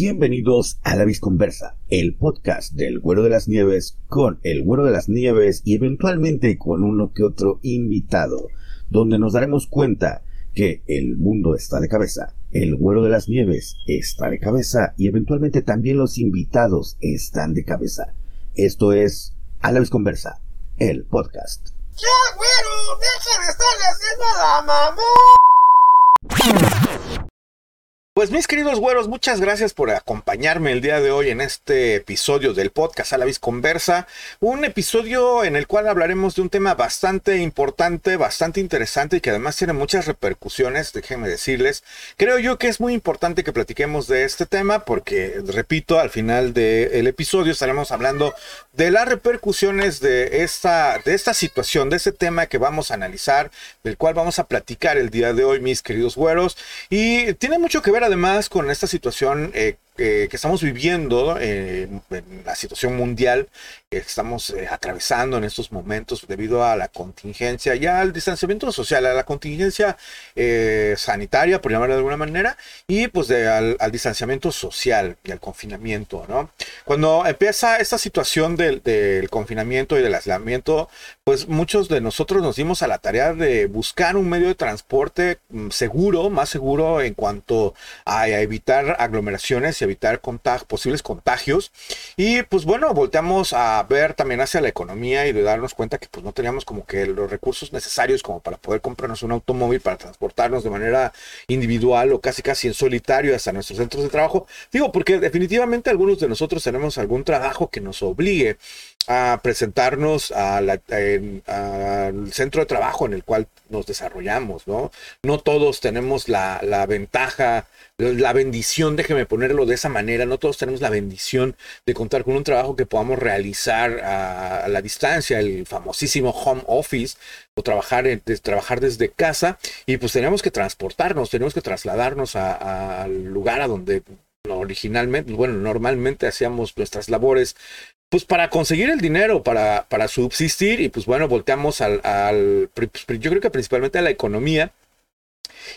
Bienvenidos a La Visconversa, el podcast del Güero de las Nieves con el Güero de las Nieves y eventualmente con uno que otro invitado, donde nos daremos cuenta que el mundo está de cabeza, el Güero de las Nieves está de cabeza y eventualmente también los invitados están de cabeza. Esto es A la Visconversa, el podcast. ¡Ya, güero! ¡Deja de estarle haciendo la mamá! Pues mis queridos güeros, muchas gracias por acompañarme el día de hoy en este episodio del podcast A la Conversa. Un episodio en el cual hablaremos de un tema bastante importante, bastante interesante y que además tiene muchas repercusiones, déjenme decirles. Creo yo que es muy importante que platiquemos de este tema porque, repito, al final del episodio estaremos hablando de las repercusiones de esta, de esta situación, de ese tema que vamos a analizar, del cual vamos a platicar el día de hoy, mis queridos güeros. Y tiene mucho que ver además con esta situación eh, que estamos viviendo, eh, en la situación mundial que estamos eh, atravesando en estos momentos debido a la contingencia y al distanciamiento social, a la contingencia sanitaria, por llamarlo de alguna manera, y pues de, al, distanciamiento social y al confinamiento, ¿no? Cuando empieza esta situación del, del confinamiento y del aislamiento, pues muchos de nosotros nos dimos a la tarea de buscar un medio de transporte mm, seguro, más seguro en cuanto a, evitar aglomeraciones y evitar posibles contagios. Y pues bueno, volteamos a ver también hacia la economía y de darnos cuenta que pues no teníamos como que los recursos necesarios como para poder comprarnos un automóvil para transportarnos de manera individual o casi casi en solitario hasta nuestros centros de trabajo. Digo, porque definitivamente algunos de nosotros tenemos algún trabajo que nos obligue a presentarnos al centro de trabajo en el cual nos desarrollamos, ¿no? No todos tenemos la, la ventaja la bendición, déjeme ponerlo de esa manera, no todos tenemos la bendición de contar con un trabajo que podamos realizar a, la distancia, el famosísimo home office, o trabajar, trabajar desde casa, y pues tenemos que transportarnos, tenemos que trasladarnos al lugar a donde originalmente, bueno, normalmente hacíamos nuestras labores pues para conseguir el dinero, para, para subsistir y pues bueno, volteamos al, al, pues, yo creo que principalmente a la economía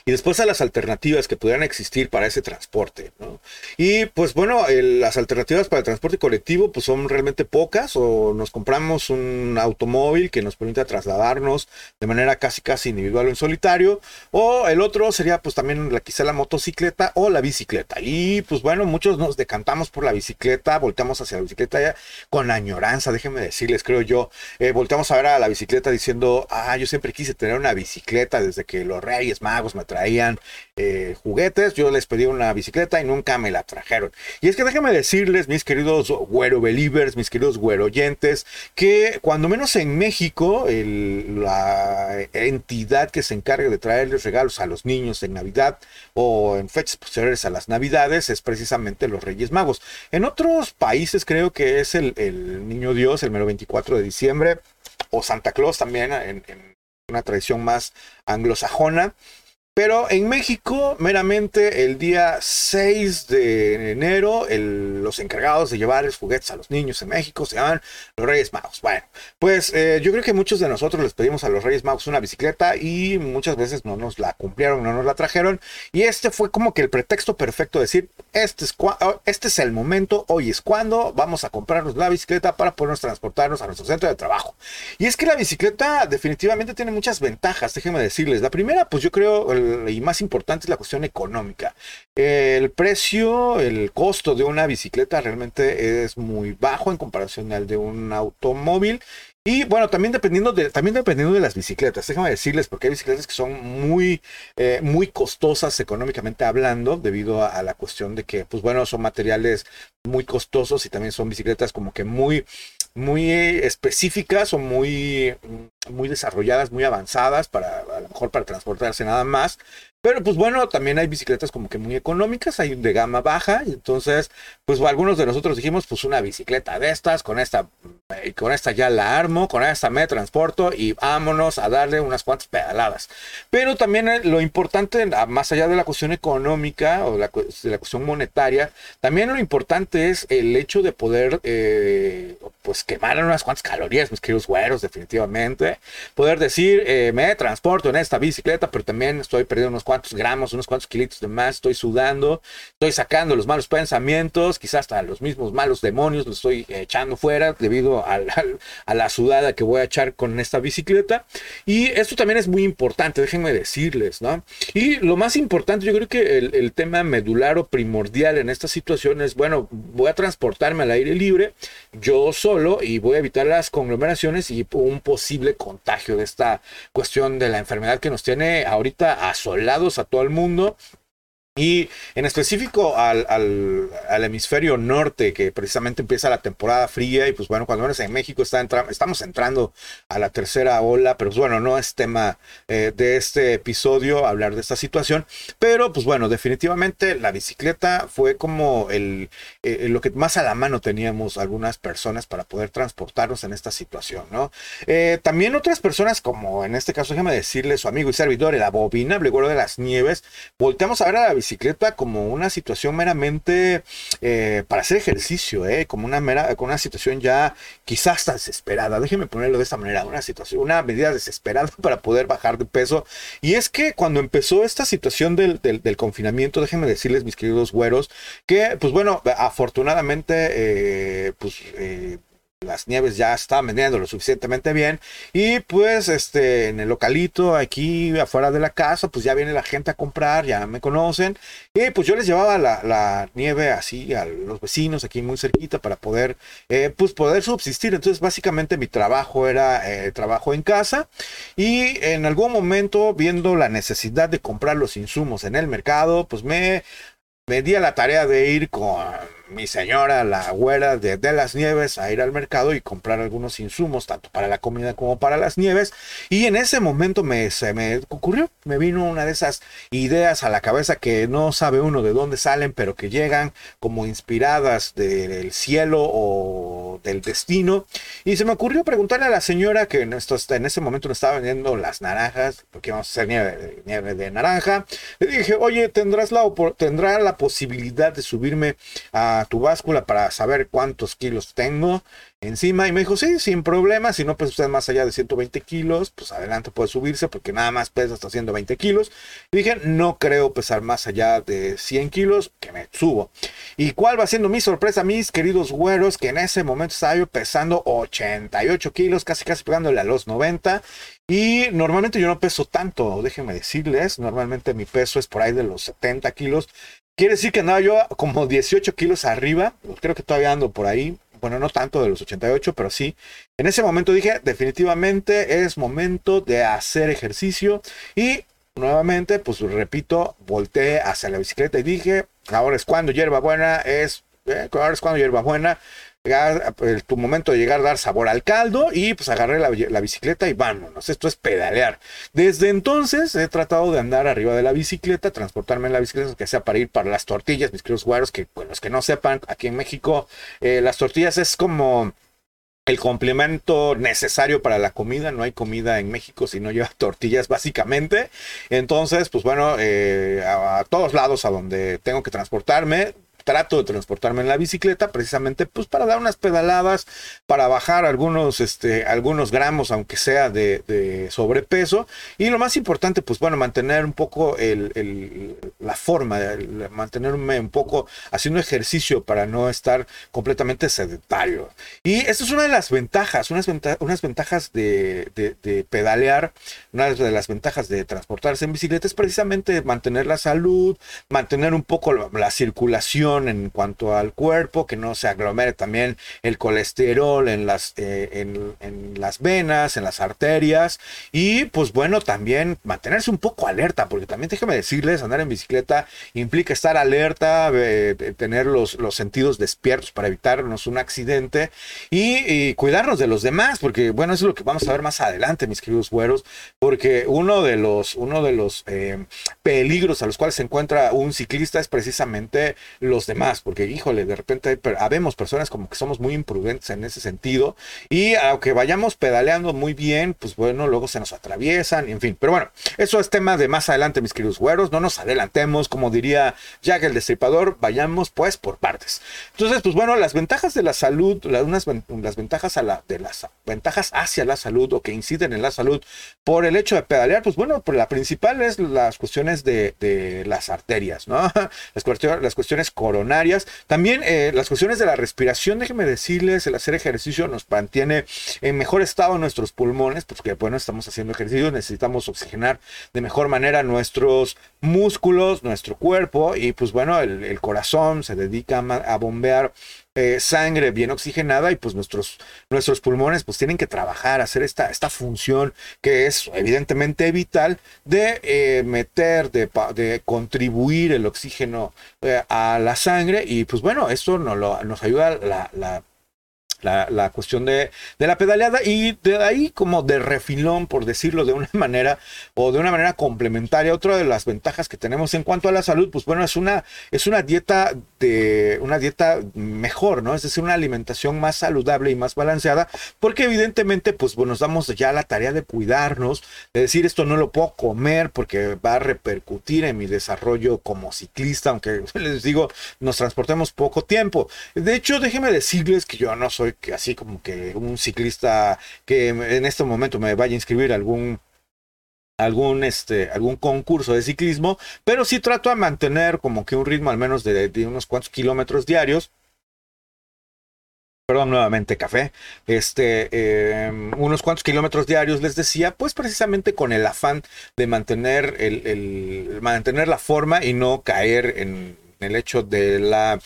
y después a las alternativas que pudieran existir para ese transporte. ¿no? Y pues bueno, las alternativas para el transporte colectivo pues son realmente pocas o nos compramos un automóvil que nos permita trasladarnos de manera casi casi individual o en solitario o el otro sería pues también quizá la motocicleta o la bicicleta. Y pues bueno, muchos nos decantamos por la bicicleta, volteamos hacia la bicicleta ya con añoranza, déjenme decirles, creo yo, eh, volteamos a ver a la bicicleta diciendo, ah, yo siempre quise tener una bicicleta desde que los Reyes Magos me traían eh, juguetes, yo les pedí una bicicleta y nunca me la trajeron. Y es que déjenme decirles, mis queridos güero believers, mis queridos güero oyentes, que cuando menos en México, la entidad que se encarga de traerles regalos a los niños en Navidad o en fechas posteriores a las Navidades es precisamente los Reyes Magos. En otros países creo que es el, Niño Dios, el mero 24 de diciembre, o Santa Claus también en una tradición más anglosajona. Pero en México, meramente el día 6 de enero, los encargados de llevar juguetes a los niños en México se llaman los Reyes Magos. Bueno, pues eh, yo creo que muchos de nosotros les pedimos a los Reyes Magos una bicicleta y muchas veces no nos la cumplieron, no nos la trajeron. Y este fue como que el pretexto perfecto de decir, este es, oh, este es el momento, hoy es cuando vamos a comprarnos la bicicleta para podernos transportarnos a nuestro centro de trabajo. Y es que la bicicleta definitivamente tiene muchas ventajas, déjenme decirles. La primera, pues yo creo y más importante es la cuestión económica. El precio, el costo de una bicicleta realmente es muy bajo en comparación al de un automóvil. Y bueno, también dependiendo de, también dependiendo de las bicicletas, déjame decirles, porque hay bicicletas que son muy, eh, muy costosas económicamente hablando, debido a, la cuestión de que, pues bueno, son materiales muy costosos y también son bicicletas como que muy, muy específicas o muy, muy desarrolladas, muy avanzadas para, a lo mejor para transportarse nada más. Pero pues bueno, también hay bicicletas como que muy económicas, hay de gama baja, entonces, pues algunos de nosotros dijimos, pues una bicicleta de estas, con esta, eh, con esta ya la armo, con esta me transporto y vámonos a darle unas cuantas pedaladas. Pero también eh, lo importante, más allá de la cuestión económica o de la, cuestión monetaria, también lo importante es el hecho de poder, eh, pues quemar unas cuantas calorías, mis queridos güeros, definitivamente. Poder decir, me transporto en esta bicicleta, pero también estoy perdiendo unos cuantos gramos, unos cuantos kilitos de más, estoy sudando, estoy sacando los malos pensamientos, quizás hasta los mismos malos demonios los estoy echando fuera debido a la sudada que voy a echar con esta bicicleta. Y esto también es muy importante, déjenme decirles, ¿no? Y lo más importante, yo creo que el, tema medular o primordial en esta situación es, bueno, voy a transportarme al aire libre, yo solo, y voy a evitar las conglomeraciones y un posible contagio de esta cuestión de la enfermedad que nos tiene ahorita a todo el mundo y en específico al, al, hemisferio norte, que precisamente empieza la temporada fría, y pues bueno, cuando eres en México está estamos entrando a la tercera ola, pero pues bueno, no es tema eh, de este episodio hablar de esta situación, pero pues bueno, definitivamente la bicicleta fue como el, eh, lo que más a la mano teníamos algunas personas para poder transportarnos en esta situación, ¿no? Eh, también otras personas, como en este caso, déjame decirle, su amigo y servidor, el abominable güero de las nieves, volteamos a ver a la bicicleta como una situación meramente eh, para hacer ejercicio, eh, como una mera, con una situación ya quizás desesperada. Déjenme ponerlo de esta manera, una situación, una medida desesperada para poder bajar de peso. Y es que cuando empezó esta situación del, del, confinamiento, déjenme decirles, mis queridos güeros, que pues bueno, afortunadamente, eh, pues las nieves ya estaban vendiendo lo suficientemente bien y pues este en el localito aquí afuera de la casa pues ya viene la gente a comprar ya me conocen y pues yo les llevaba la, nieve así a los vecinos aquí muy cerquita para poder eh, pues poder subsistir. Entonces básicamente mi trabajo era eh, trabajo en casa y en algún momento viendo la necesidad de comprar los insumos en el mercado pues me me di a la tarea de ir con mi señora, la güera de, de, las nieves, a ir al mercado y comprar algunos insumos, tanto para la comida como para las nieves. Y en ese momento me, se me ocurrió, me vino una de esas ideas a la cabeza que no sabe uno de dónde salen, pero que llegan como inspiradas del cielo o del destino. Y se me ocurrió preguntarle a la señora que en, esto, en ese momento nos estaba vendiendo las naranjas, porque vamos a hacer nieve, nieve de naranja. Le dije, oye, ¿tendrás la, tendrá la posibilidad de subirme a tu báscula para saber cuántos kilos tengo encima. Y me dijo, sí, sin problema. Si no pesa usted más allá de 120 kilos, pues adelante puede subirse porque nada más pesa hasta 120 kilos. Y dije, no creo pesar más allá de 100 kilos, que me subo. ¿Y cuál va siendo mi sorpresa, mis queridos güeros? Que en ese momento estaba yo pesando 88 kilos, casi casi pegándole a los 90. Y normalmente yo no peso tanto, déjenme decirles. Normalmente mi peso es por ahí de los 70 kilos. Quiere decir que andaba yo como 18 kilos arriba. Creo que todavía ando por ahí. Bueno, no tanto de los 88, pero sí. En ese momento dije, definitivamente es momento de hacer ejercicio. Y nuevamente, pues repito, volteé hacia la bicicleta y dije, ahora es cuando hierba buena es... Eh, ahora es cuando hierba buena tu momento de llegar a dar sabor al caldo y pues agarré la, bicicleta y vámonos. Esto es pedalear. Desde entonces he tratado de andar arriba de la bicicleta, transportarme en la bicicleta, que sea para ir para las tortillas, mis queridos guaros, que bueno, los que no sepan, aquí en México eh, las tortillas es como el complemento necesario para la comida. No hay comida en México si no lleva tortillas, básicamente. Entonces, pues bueno, eh, a, todos lados a donde tengo que transportarme, trato de transportarme en la bicicleta precisamente pues para dar unas pedaladas, para bajar algunos, este, algunos gramos, aunque sea de, sobrepeso. Y lo más importante, pues bueno, mantener un poco el, la forma, mantenerme un poco haciendo ejercicio para no estar completamente sedentario. Y esto es una de las ventajas, unas, unas ventajas de, de, pedalear, una de las ventajas de transportarse en bicicleta es precisamente mantener la salud, mantener un poco la circulación en cuanto al cuerpo, que no se aglomere también el colesterol en las, eh, en, las venas, en las arterias. Y pues bueno, también mantenerse un poco alerta, porque también déjeme decirles, andar en bicicleta implica estar alerta, eh, tener los, los sentidos despiertos para evitarnos un accidente y, cuidarnos de los demás, porque bueno, eso es lo que vamos a ver más adelante, mis queridos güeros, porque uno de los, uno de los eh, peligros a los cuales se encuentra un ciclista es precisamente los demás, porque híjole, de repente hay, habemos personas como que somos muy imprudentes en ese sentido y aunque vayamos pedaleando muy bien, pues bueno, luego se nos atraviesan, en fin, pero bueno, eso es tema de más adelante, mis queridos güeros, no nos adelantemos, como diría Jack el Destripador, vayamos pues por partes. Entonces, pues bueno, las ventajas de la salud, las, unas, ventajas a la, de las ventajas hacia la salud o que inciden en la salud por el hecho de pedalear, pues bueno, pues la principal es las cuestiones de, las arterias, ¿no? Las, cuestiones, coronarias, también eh, las cuestiones de la respiración, déjenme decirles, el hacer ejercicio nos mantiene en mejor estado nuestros pulmones, porque bueno, estamos haciendo ejercicio, necesitamos oxigenar de mejor manera nuestros músculos, nuestro cuerpo y pues bueno, el corazón se dedica a bombear eh, sangre bien oxigenada y pues nuestros, nuestros pulmones pues tienen que trabajar, hacer esta, esta función que es evidentemente vital de eh, meter, de, de, contribuir el oxígeno eh, a la sangre. Y pues bueno, esto nos, lo, nos ayuda la, la la, cuestión de, de, la pedaleada y de ahí como de refilón, por decirlo de una manera, o de una manera complementaria, otra de las ventajas que tenemos en cuanto a la salud, pues bueno, es una, es una dieta de, una dieta mejor, ¿no? Es decir, una alimentación más saludable y más balanceada, porque evidentemente, pues bueno, nos damos ya la tarea de cuidarnos, de decir esto no lo puedo comer porque va a repercutir en mi desarrollo como ciclista, aunque les digo, nos transportemos poco tiempo. De hecho, déjenme decirles que yo no soy que así como que un ciclista que en este momento me vaya a inscribir algún algún este algún concurso de ciclismo, pero sí trato de mantener como que un ritmo al menos de, unos cuantos kilómetros diarios. Perdón, nuevamente café. Este, em, unos cuantos kilómetros diarios, les decía, pues precisamente con el afán de mantener el, el mantener la forma y no caer en el hecho de la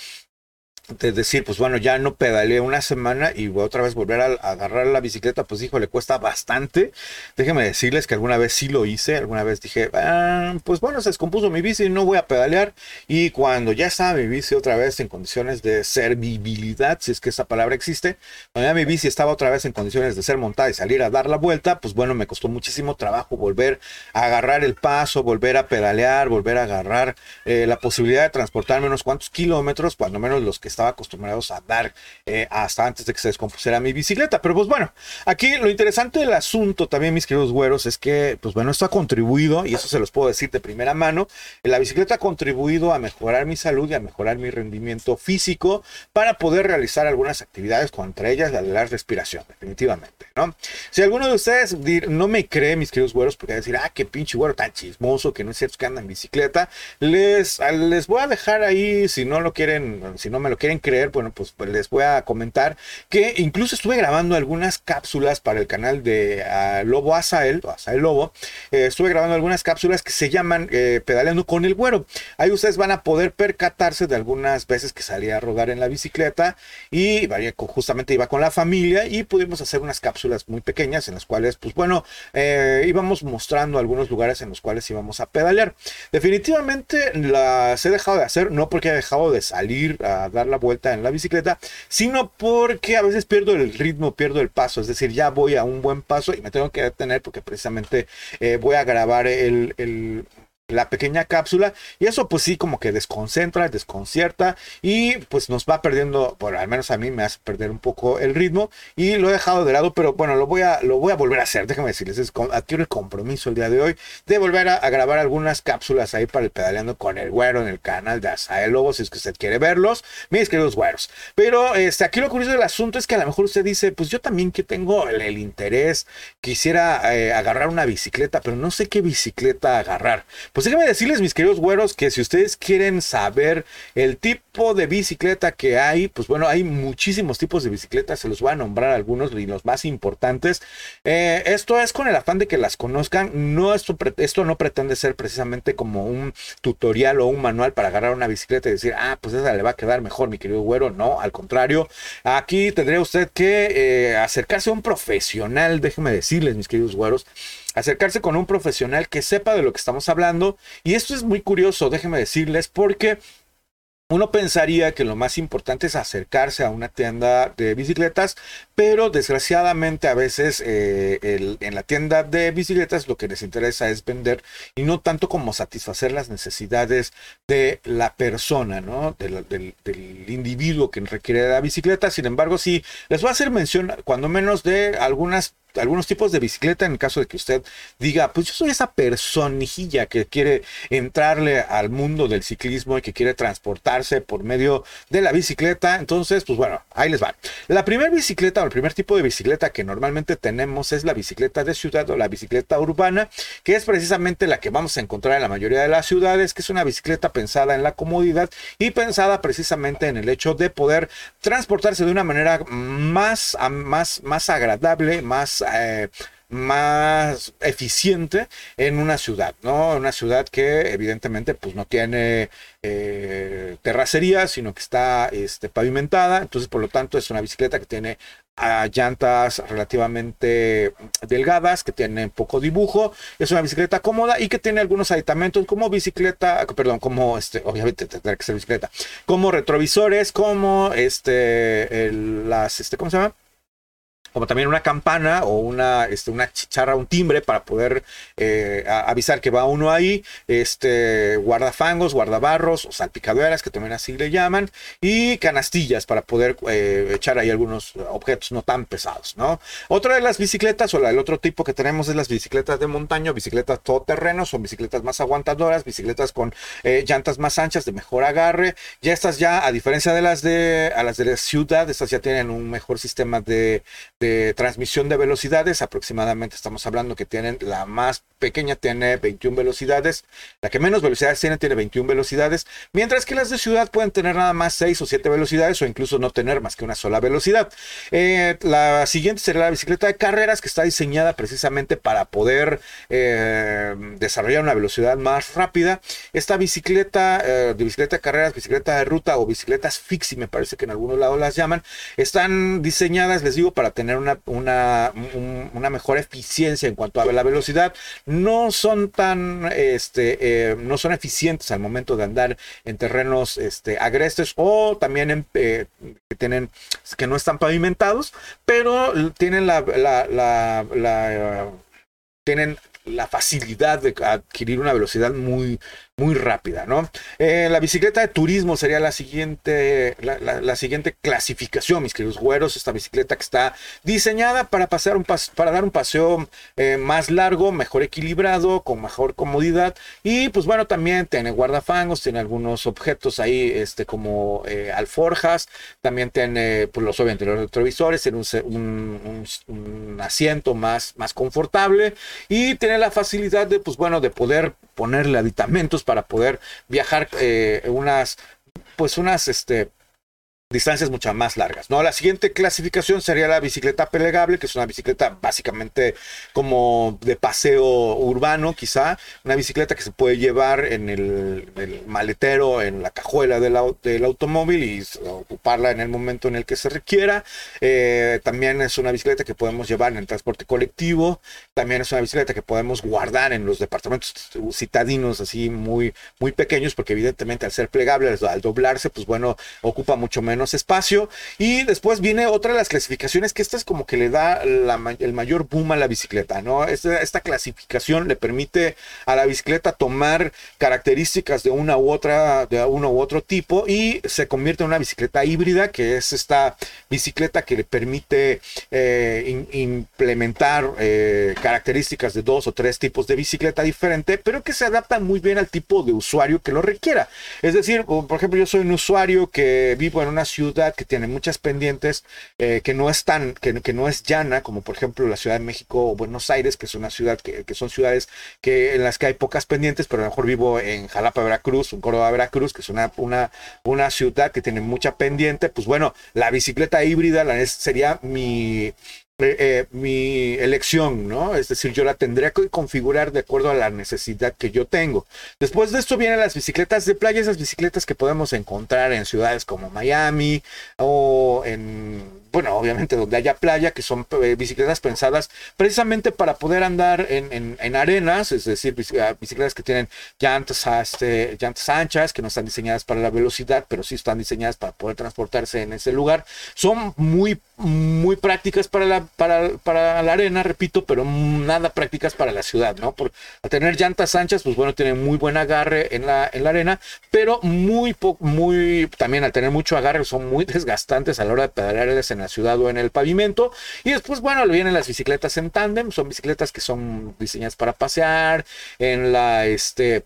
de decir, pues bueno, ya no pedaleé una semana y voy otra vez volver a, agarrar la bicicleta, pues hijo, le cuesta bastante. Déjenme decirles que alguna vez sí lo hice, alguna vez dije, ah, pues bueno, se descompuso mi bici, no voy a pedalear. Y cuando ya estaba mi bici otra vez en condiciones de servibilidad, si es que esa palabra existe, cuando ya mi bici estaba otra vez en condiciones de ser montada y salir a dar la vuelta, pues bueno, me costó muchísimo trabajo volver a agarrar el paso, volver a pedalear, volver a agarrar eh, la posibilidad de transportarme unos cuantos kilómetros, cuando menos los que estaba acostumbrados a dar eh, hasta antes de que se descompusiera mi bicicleta. Pero pues bueno, aquí lo interesante del asunto también, mis queridos güeros, es que pues bueno, esto ha contribuido, y eso se los puedo decir de primera mano, la bicicleta ha contribuido a mejorar mi salud y a mejorar mi rendimiento físico para poder realizar algunas actividades, entre ellas la de la respiración, definitivamente, ¿no? Si alguno de ustedes no me cree, mis queridos güeros, porque decir, ah, qué pinche güero tan chismoso, que no es cierto que anda en bicicleta, les, les voy a dejar ahí, si no lo quieren, si no me lo quieren quieren creer, bueno, pues, pues les voy a comentar que incluso estuve grabando algunas cápsulas para el canal de uh, Lobo Asael, Asael Lobo. Eh, estuve grabando algunas cápsulas que se llaman eh, Pedaleando con el Güero. Ahí ustedes van a poder percatarse de algunas veces que salía a rodar en la bicicleta y justamente iba con la familia y pudimos hacer unas cápsulas muy pequeñas en las cuales, pues bueno, eh, íbamos mostrando algunos lugares en los cuales íbamos a pedalear. Definitivamente las he dejado de hacer, no porque he dejado de salir a dar la vuelta en la bicicleta, sino porque a veces pierdo el ritmo, pierdo el paso, es decir, ya voy a un buen paso y me tengo que detener porque precisamente eh, voy a grabar el, el la pequeña cápsula y eso pues sí como que desconcentra, desconcierta y pues nos va perdiendo, por al menos a mí me hace perder un poco el ritmo y lo he dejado de lado, pero bueno, lo voy a, lo voy a volver a hacer, déjame decirles, es, adquiero el compromiso el día de hoy de volver a, grabar algunas cápsulas ahí para el pedaleando con el güero en el canal de Asael Lobo, si es que usted quiere verlos, mis queridos güeros. Pero este, aquí lo curioso del asunto es que a lo mejor usted dice, pues yo también que tengo el, interés, quisiera eh, agarrar una bicicleta, pero no sé qué bicicleta agarrar. Pues déjenme decirles, mis queridos güeros, que si ustedes quieren saber el tipo de bicicleta que hay, pues bueno, hay muchísimos tipos de bicicletas, se los voy a nombrar algunos y los más importantes. Eh, esto es con el afán de que las conozcan. No, esto, esto no pretende ser precisamente como un tutorial o un manual para agarrar una bicicleta y decir, ah, pues esa le va a quedar mejor, mi querido güero. No, al contrario, aquí tendría usted que eh, acercarse a un profesional, déjenme decirles, mis queridos güeros acercarse con un profesional que sepa de lo que estamos hablando. Y esto es muy curioso, déjenme decirles, porque uno pensaría que lo más importante es acercarse a una tienda de bicicletas, pero desgraciadamente a veces eh, en la tienda de bicicletas lo que les interesa es vender y no tanto como satisfacer las necesidades de la persona, ¿no? Del, del, del individuo que requiere la bicicleta. Sin embargo, sí, les voy a hacer mención, cuando menos, de algunas algunos tipos de bicicleta en el caso de que usted diga, pues yo soy esa personijilla que quiere entrarle al mundo del ciclismo y que quiere transportarse por medio de la bicicleta. Entonces, pues bueno, ahí les va. La primera bicicleta o el primer tipo de bicicleta que normalmente tenemos es la bicicleta de ciudad o la bicicleta urbana, que es precisamente la que vamos a encontrar en la mayoría de las ciudades, que es una bicicleta pensada en la comodidad y pensada precisamente en el hecho de poder transportarse de una manera más, más, más agradable, más eh, más eficiente en una ciudad, ¿no? Una ciudad que evidentemente pues no tiene eh, terracería, sino que está este, pavimentada, entonces por lo tanto es una bicicleta que tiene ah, llantas relativamente delgadas, que tiene poco dibujo, es una bicicleta cómoda y que tiene algunos aditamentos como bicicleta, perdón, como este, obviamente tendrá que ser bicicleta, como retrovisores, como este, las, este, ¿cómo se llama? Como también una campana o una, este, una chicharra, un timbre para poder eh, avisar que va uno ahí, este, guardafangos, guardabarros o salpicaderas, que también así le llaman, y canastillas para poder eh, echar ahí algunos objetos no tan pesados, ¿no? Otra de las bicicletas o la, el otro tipo que tenemos es las bicicletas de montaña, bicicletas todoterreno, son bicicletas más aguantadoras, bicicletas con eh, llantas más anchas, de mejor agarre, ya estas ya, a diferencia de las de, a las de la ciudad, estas ya tienen un mejor sistema de transmisión de velocidades. Aproximadamente estamos hablando que tienen la más pequeña tiene 21 velocidades, la que menos velocidades tiene tiene 21 velocidades, mientras que las de ciudad pueden tener nada más 6 o 7 velocidades o incluso no tener más que una sola velocidad. Eh, la siguiente sería la bicicleta de carreras que está diseñada precisamente para poder eh, desarrollar una velocidad más rápida. Esta bicicleta eh, de bicicleta de carreras, bicicleta de ruta o bicicletas fixie, me parece que en algunos lados las llaman, están diseñadas, les digo, para tener una, una, una mejor eficiencia en cuanto a la velocidad. No son tan, este, eh, no son eficientes al momento de andar en terrenos este, agrestes o también eh, que tienen, que no están pavimentados, pero tienen la, la, la tienen la facilidad de adquirir una velocidad muy, muy rápida, ¿no? Eh, la bicicleta de turismo sería la siguiente, la, siguiente clasificación, mis queridos güeros. Esta bicicleta que está diseñada para, pasear un para dar un paseo eh, más largo, mejor equilibrado, con mejor comodidad. Y pues bueno, también tiene guardafangos, tiene algunos objetos ahí, este, como eh, alforjas. También tiene, pues los obviamente los retrovisores, tiene un, un, asiento más, más confortable. Y tiene la facilidad de, pues bueno, de poder ponerle aditamentos para poder viajar eh, unas, pues unas, este, distancias mucho más largas. ¿no? La siguiente clasificación sería la bicicleta plegable, que es una bicicleta básicamente como de paseo urbano, quizá. Una bicicleta que se puede llevar en el, maletero, en la cajuela del, del, automóvil y ocuparla en el momento en el que se requiera. Eh, también es una bicicleta que podemos llevar en el transporte colectivo. También es una bicicleta que podemos guardar en los departamentos citadinos así muy, muy pequeños, porque evidentemente al ser plegable, al doblarse, pues bueno, ocupa mucho menos espacio. Y después viene otra de las clasificaciones que esta es como que le da el mayor boom a la bicicleta, ¿no? Esta, esta, clasificación le permite a la bicicleta tomar características de una u otra, de uno u otro tipo y se convierte en una bicicleta híbrida, que es esta bicicleta que le permite eh, implementar eh, características de dos o tres tipos de bicicleta diferente, pero que se adapta muy bien al tipo de usuario que lo requiera. Es decir, por ejemplo, yo soy un usuario que vivo en una ciudad que tiene muchas pendientes, eh, que no es tan, que, no es llana, como por ejemplo la Ciudad de México o Buenos Aires, que es una ciudad que, que, son ciudades que, en las que hay pocas pendientes, pero a lo mejor vivo en Jalapa, Veracruz, un Córdoba, Veracruz, que es una, una, una ciudad que tiene mucha pendiente, pues bueno, la bicicleta híbrida la, sería mi, eh, eh, mi elección, ¿no? Es decir, yo la tendría que configurar de acuerdo a la necesidad que yo tengo. Después de esto vienen las bicicletas de playa, esas bicicletas que podemos encontrar en ciudades como Miami o en bueno, obviamente donde haya playa, que son eh, bicicletas pensadas precisamente para poder andar en, en, arenas, es decir, ah, bicicletas que tienen llantas, este, llantas anchas, que no están diseñadas para la velocidad, pero sí están diseñadas para poder transportarse en ese lugar. Son muy, muy prácticas para la, para, para la arena, repito, pero nada prácticas para la ciudad, ¿no? Por, al tener llantas anchas, pues bueno, tienen muy buen agarre en la, en la arena, pero muy, muy, también al tener mucho agarre, son muy desgastantes a la hora de pedalear en la ciudad o en el pavimento. Y después, bueno, vienen las bicicletas en tándem, son bicicletas que son diseñadas para pasear, en la, este,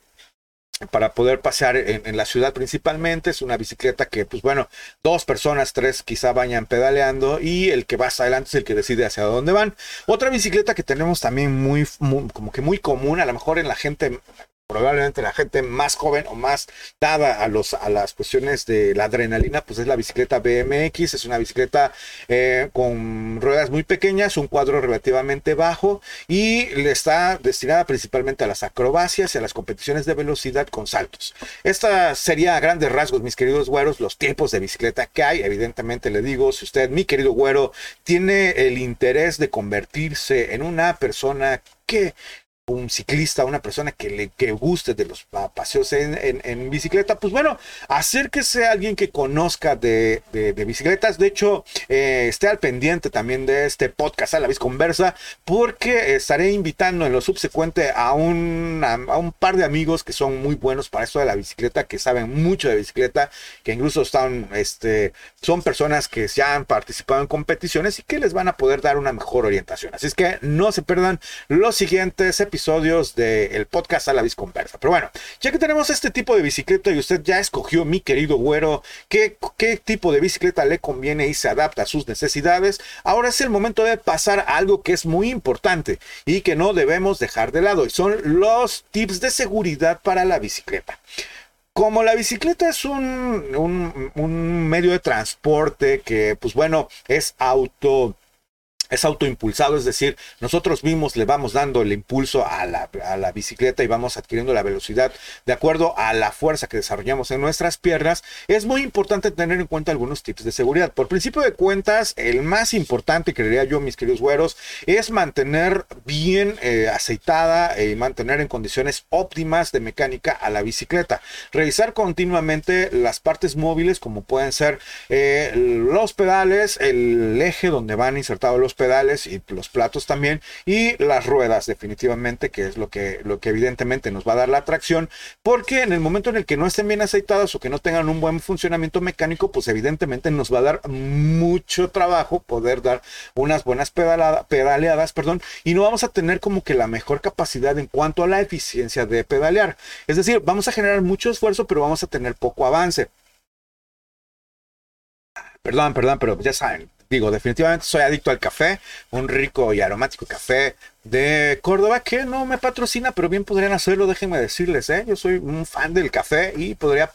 para poder pasear en, la ciudad principalmente. Es una bicicleta que, pues bueno, dos personas, tres quizá vayan pedaleando y el que va hacia adelante es el que decide hacia dónde van. Otra bicicleta que tenemos también muy, muy, como que muy común, a lo mejor en la gente probablemente la gente más joven o más dada a, los, a las cuestiones de la adrenalina, pues es la bicicleta BMX, es una bicicleta eh, con ruedas muy pequeñas, un cuadro relativamente bajo y le está destinada principalmente a las acrobacias y a las competiciones de velocidad con saltos. Esta sería a grandes rasgos, mis queridos güeros, los tiempos de bicicleta que hay. Evidentemente le digo, si usted, mi querido güero, tiene el interés de convertirse en una persona que un ciclista, una persona que le que guste de los paseos en, bicicleta, pues bueno, acérquese a alguien que conozca de, bicicletas. De hecho, eh, esté al pendiente también de este podcast a la vez conversa, porque estaré invitando en lo subsecuente a un, a, un par de amigos que son muy buenos para esto de la bicicleta, que saben mucho de bicicleta, que incluso están, este, son personas que ya han participado en competiciones y que les van a poder dar una mejor orientación. Así es que no se pierdan los siguientes episodios episodios del podcast a la Conversa. Pero bueno, ya que tenemos este tipo de bicicleta y usted ya escogió, mi querido güero, qué, qué tipo de bicicleta le conviene y se adapta a sus necesidades, ahora es el momento de pasar a algo que es muy importante y que no debemos dejar de lado, y son los tips de seguridad para la bicicleta como la bicicleta es un, un, un, medio de transporte que, pues bueno, es auto es autoimpulsado, es decir, nosotros mismos le vamos dando el impulso a la, a la, bicicleta y vamos adquiriendo la velocidad de acuerdo a la fuerza que desarrollamos en nuestras piernas, es muy importante tener en cuenta algunos tips de seguridad. Por principio de cuentas, el más importante, creería yo, mis queridos güeros, es mantener bien eh, aceitada y mantener en condiciones óptimas de mecánica a la bicicleta. Revisar continuamente las partes móviles, como pueden ser eh, los pedales, el eje donde van insertados los pedales y los platos también y las ruedas definitivamente que es lo que lo que evidentemente nos va a dar la tracción porque en el momento en el que no estén bien aceitadas o que no tengan un buen funcionamiento mecánico pues evidentemente nos va a dar mucho trabajo poder dar unas buenas pedaleadas perdón y no vamos a tener como que la mejor capacidad en cuanto a la eficiencia de pedalear. Es decir vamos a generar mucho esfuerzo pero vamos a tener poco avance. Perdón, perdón, pero ya saben, digo, definitivamente soy adicto al café, un rico y aromático café de Córdoba que no me patrocina, pero bien podrían hacerlo, déjenme decirles, ¿eh? Yo soy un fan del café y podría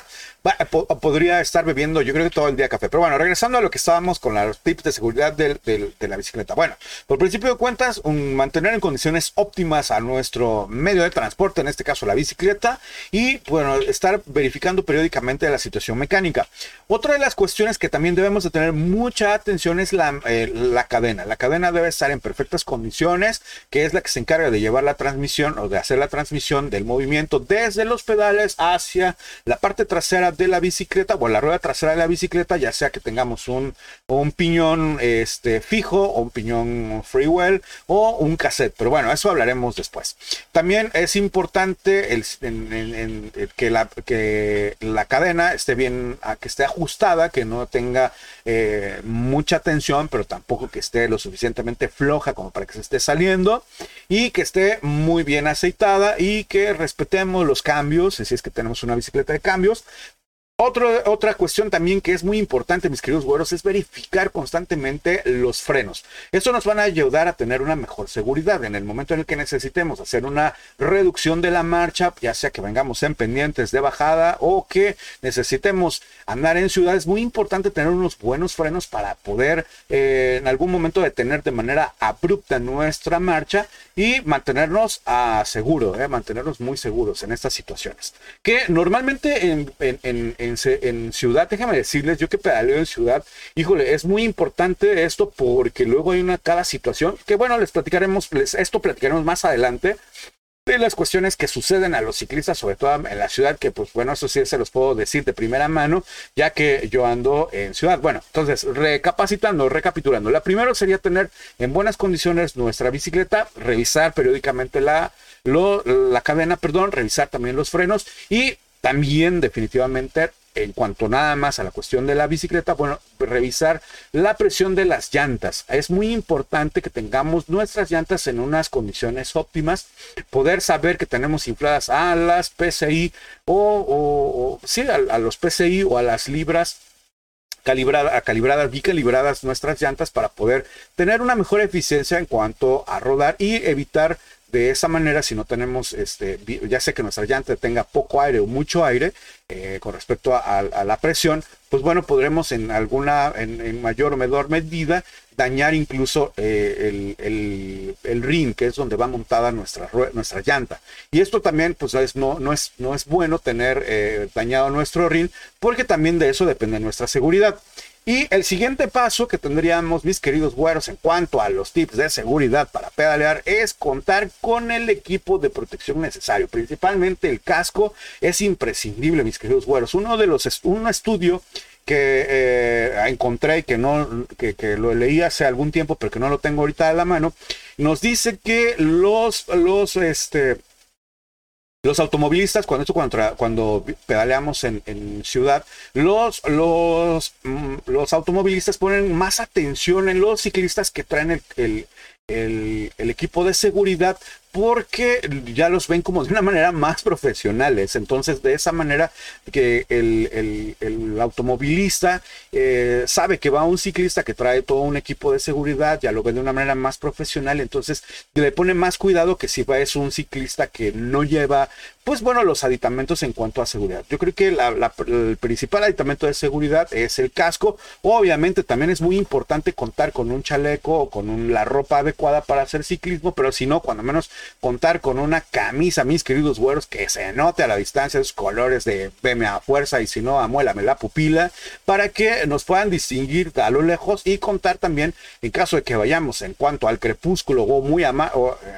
podría estar bebiendo, yo creo que todo el día café. Pero bueno, regresando a lo que estábamos con los tips de seguridad de la bicicleta. Bueno, por principio de cuentas, mantener en condiciones óptimas a nuestro medio de transporte, en este caso la bicicleta, y bueno, estar verificando periódicamente la situación mecánica. Otra de las cuestiones que también debemos de tener mucha atención es la, eh, la cadena. La cadena debe estar en perfectas condiciones, que es la que se encarga de llevar la transmisión o de hacer la transmisión del movimiento desde los pedales hacia la parte trasera de la bicicleta o la rueda trasera de la bicicleta, ya sea que tengamos un, un piñón este, fijo o un piñón freewell o un cassette. Pero bueno, eso hablaremos después. También es importante el, que, la, que la cadena esté bien, que esté ajustada, que no tenga eh, mucha tensión, pero tampoco que esté lo suficientemente floja como para que se esté saliendo y que esté muy bien aceitada y que respetemos los cambios, si es que tenemos una bicicleta de cambios, otra cuestión también que es muy importante, mis queridos güeros, es verificar constantemente los frenos. Esto nos van a ayudar a tener una mejor seguridad en el momento en el que necesitemos hacer una reducción de la marcha, ya sea que vengamos en pendientes de bajada o que necesitemos andar en ciudad. Es muy importante tener unos buenos frenos para poder eh, en algún momento detener de manera abrupta nuestra marcha y mantenernos a seguro, eh, mantenernos muy seguros en estas situaciones. Que normalmente en, en en, ciudad, déjame decirles, yo que pedaleo en ciudad, híjole, es muy importante esto porque luego hay una cada situación que bueno, les platicaremos, esto platicaremos más adelante de las cuestiones que suceden a los ciclistas, sobre todo en la ciudad, que pues bueno, eso sí se los puedo decir de primera mano, ya que yo ando en ciudad. Bueno, entonces, recapacitando, recapitulando, la primera sería tener en buenas condiciones nuestra bicicleta, revisar periódicamente la, la cadena, perdón, revisar también los frenos y también definitivamente en cuanto nada más a la cuestión de la bicicleta, bueno, revisar la presión de las llantas. Es muy importante que tengamos nuestras llantas en unas condiciones óptimas, poder saber que tenemos infladas a las PCI o, sí, a, los PCI o a las libras calibradas, calibradas, bicalibradas nuestras llantas para poder tener una mejor eficiencia en cuanto a rodar y evitar de esa manera, si no tenemos, este, ya sé que nuestra llanta tenga poco aire o mucho aire eh, con respecto a, la presión, pues bueno, podremos en alguna, en, mayor o menor medida, dañar incluso eh, el, el, ring, que es donde va montada nuestra, nuestra llanta. Y esto también, pues es, no, no, es, no es bueno tener eh, dañado nuestro ring, porque también de eso depende nuestra seguridad. Y el siguiente paso que tendríamos, mis queridos güeros, en cuanto a los tips de seguridad para pedalear, es contar con el equipo de protección necesario. Principalmente el casco es imprescindible, mis queridos güeros. Uno de los, un estudio que eh, encontré y que no que, que, lo leí hace algún tiempo pero que no lo tengo ahorita a la mano nos dice que los los este los automovilistas, cuando, cuando, cuando pedaleamos en, ciudad, los, los, mm, los automovilistas ponen más atención en los ciclistas que traen el, el, equipo de seguridad porque ya los ven como de una manera más profesionales. Entonces, de esa manera que el, automovilista eh, sabe que va un ciclista que trae todo un equipo de seguridad, ya lo ve de una manera más profesional, entonces le pone más cuidado que si va es un ciclista que no lleva, pues bueno, los aditamentos en cuanto a seguridad. Yo creo que el principal aditamento de seguridad es el casco. Obviamente también es muy importante contar con un chaleco o con la ropa adecuada para hacer ciclismo, pero si no, cuando menos contar con una camisa, mis queridos güeros, que se note a la distancia sus colores de veme a fuerza y si no, amuélame la pupila, para que nos puedan distinguir a lo lejos y contar también, en caso de que vayamos en cuanto al crepúsculo o muy eh,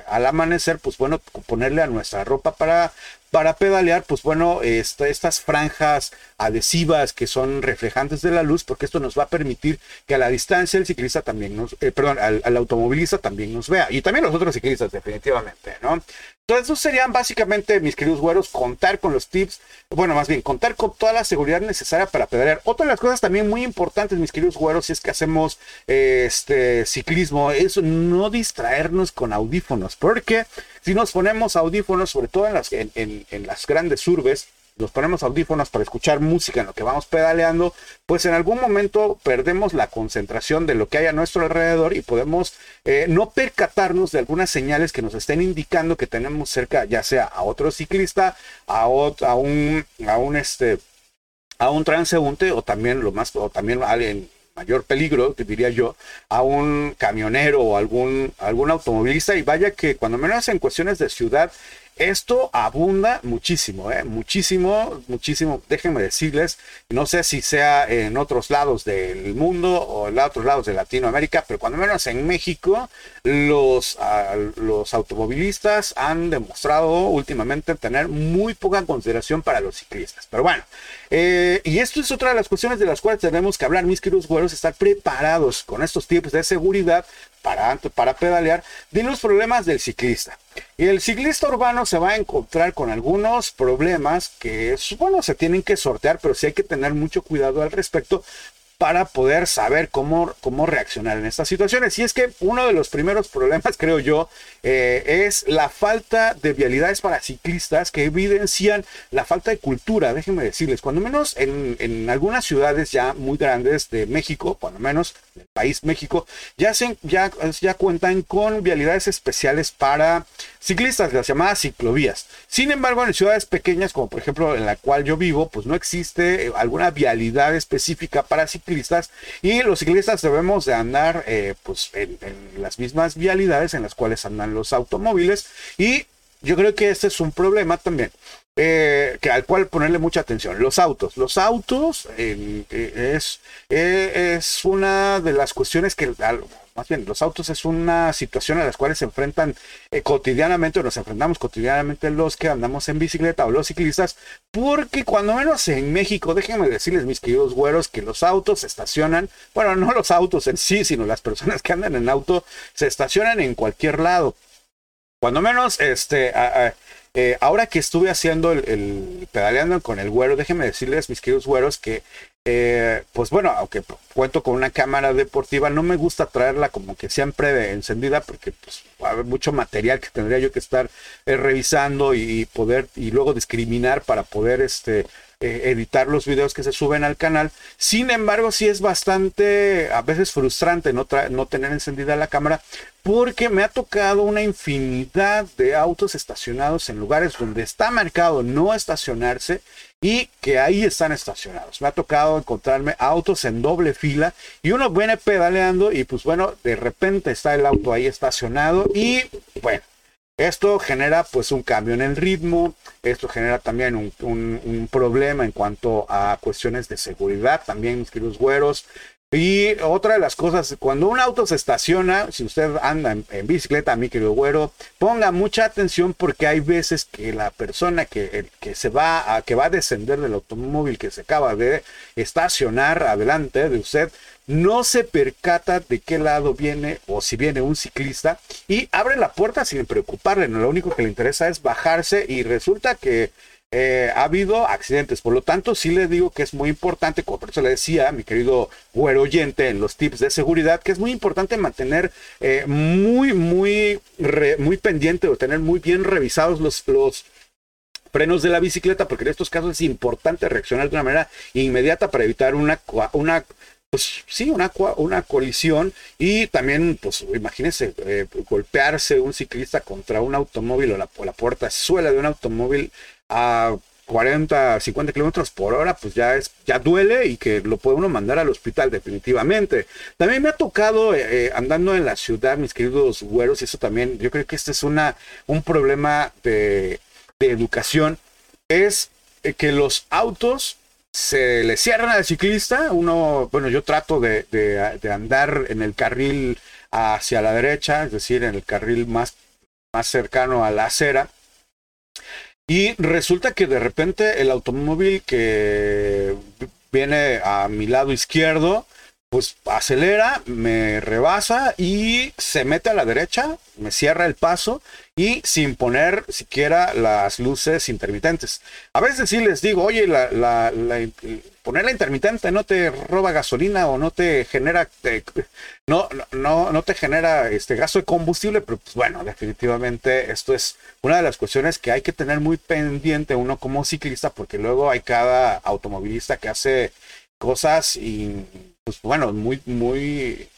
al amanecer, pues bueno, ponerle a nuestra ropa para para pedalear, pues bueno, estas franjas adhesivas que son reflejantes de la luz, porque esto nos va a permitir que a la distancia el ciclista también nos, eh, perdón, al, automovilista también nos vea, y también los otros ciclistas, definitivamente, ¿no? Entonces, esos serían básicamente, mis queridos güeros, contar con los tips, bueno, más bien, contar con toda la seguridad necesaria para pedalear. Otra de las cosas también muy importantes, mis queridos güeros, si es que hacemos este ciclismo, es no distraernos con audífonos, porque si nos ponemos audífonos, sobre todo en las, en, las grandes urbes, nos ponemos audífonos para escuchar música en lo que vamos pedaleando, pues en algún momento perdemos la concentración de lo que hay a nuestro alrededor y podemos eh, no percatarnos de algunas señales que nos estén indicando que tenemos cerca, ya sea a otro ciclista, a, a un, a un este, a un transeúnte o también lo más, o también a alguien mayor peligro, diría yo, a un camionero o algún, algún automovilista. Y vaya que cuando menos en cuestiones de ciudad, esto abunda muchísimo, ¿eh? muchísimo, muchísimo. Déjenme decirles, no sé si sea en otros lados del mundo o en otros lados de Latinoamérica, pero cuando menos en México, los, los automovilistas han demostrado últimamente tener muy poca consideración para los ciclistas. Pero bueno, eh, y esto es otra de las cuestiones de las cuales tenemos que hablar, mis queridos güeros, estar preparados con estos tips de seguridad para, para pedalear de los problemas del ciclista. Y el ciclista urbano se va a encontrar con algunos problemas que, bueno, se tienen que sortear, pero sí hay que tener mucho cuidado al respecto para poder saber cómo, cómo reaccionar en estas situaciones. Y es que uno de los primeros problemas, creo yo, eh, es la falta de vialidades para ciclistas que evidencian la falta de cultura. Déjenme decirles, cuando menos en, en algunas ciudades ya muy grandes de México, cuando menos del país México, ya, se, ya, ya cuentan con vialidades especiales para ciclistas, las llamadas ciclovías. Sin embargo, en ciudades pequeñas, como por ejemplo en la cual yo vivo, pues no existe eh, alguna vialidad específica para ciclistas y los ciclistas debemos de andar eh, pues en, en las mismas vialidades en las cuales andan los automóviles y yo creo que este es un problema también. Eh, que al cual ponerle mucha atención. Los autos. Los autos eh, eh, es, una de las cuestiones que, más bien, los autos es una situación a las cuales se enfrentan cotidianamente o nos enfrentamos cotidianamente los que andamos en bicicleta o los ciclistas, porque cuando menos en México, déjenme decirles, mis queridos güeros, que los autos se estacionan, bueno, no los autos en sí, sino las personas que andan en auto se estacionan en cualquier lado. Cuando menos, este, eh, ahora que estuve haciendo el, el pedaleando con el güero, déjenme decirles, mis queridos güeros, que eh, pues bueno, aunque cuento con una cámara deportiva, no me gusta traerla como que siempre encendida, porque pues haber mucho material que tendría yo que estar eh, revisando y poder, y luego discriminar para poder este eh, editar los videos que se suben al canal. Sin embargo, sí es bastante a veces frustrante no, no tener encendida la cámara porque me ha tocado una infinidad de autos estacionados en lugares donde está marcado no estacionarse y que ahí están estacionados. Me ha tocado encontrarme autos en doble fila y uno viene pedaleando y pues bueno, de repente está el auto ahí estacionado y bueno, esto genera pues un cambio en el ritmo, esto genera también un, un- problema en cuanto a cuestiones de seguridad, también mis queridos güeros. Y otra de las cosas, cuando un auto se estaciona, si usted anda en, bicicleta, mi querido güero, ponga mucha atención porque hay veces que la persona que, que se va que va a descender del automóvil que se acaba de estacionar adelante de usted, no se percata de qué lado viene o si viene un ciclista y abre la puerta sin preocuparle. Lo único que le interesa es bajarse y resulta que eh, ha habido accidentes. Por lo tanto, sí le digo que es muy importante, como por eso le decía mi querido güero oyente en los tips de seguridad, que es muy importante mantener eh, muy, muy, muy pendiente o tener muy bien revisados los, los frenos de la bicicleta, porque en estos casos es importante reaccionar de una manera inmediata para evitar una, una pues sí, una, una colisión y también, pues imagínense, eh, golpearse un ciclista contra un automóvil o la, o la puerta suela de un automóvil a 40, 50 kilómetros por hora, pues ya es, ya duele y que lo puede uno mandar al hospital definitivamente. También me ha tocado eh, eh, andando en la ciudad, mis queridos güeros, y eso también, yo creo que este es una, un problema de, de educación, es que los autos se le cierran al ciclista, uno, bueno, yo trato de, de- andar en el carril hacia la derecha, es decir, en el carril más, más cercano a la acera, y resulta que de repente el automóvil que viene a mi lado izquierdo, pues acelera, me rebasa y se mete a la derecha, me cierra el paso y sin poner siquiera las luces intermitentes. A veces sí les digo, oye, la, poner la intermitente no te roba gasolina o no te genera, no, no, no te genera este gasto de combustible, pero pues bueno, definitivamente esto es una de las cuestiones que hay que tener muy pendiente uno como ciclista, porque luego hay cada automovilista que hace cosas y pues bueno, muy, muy,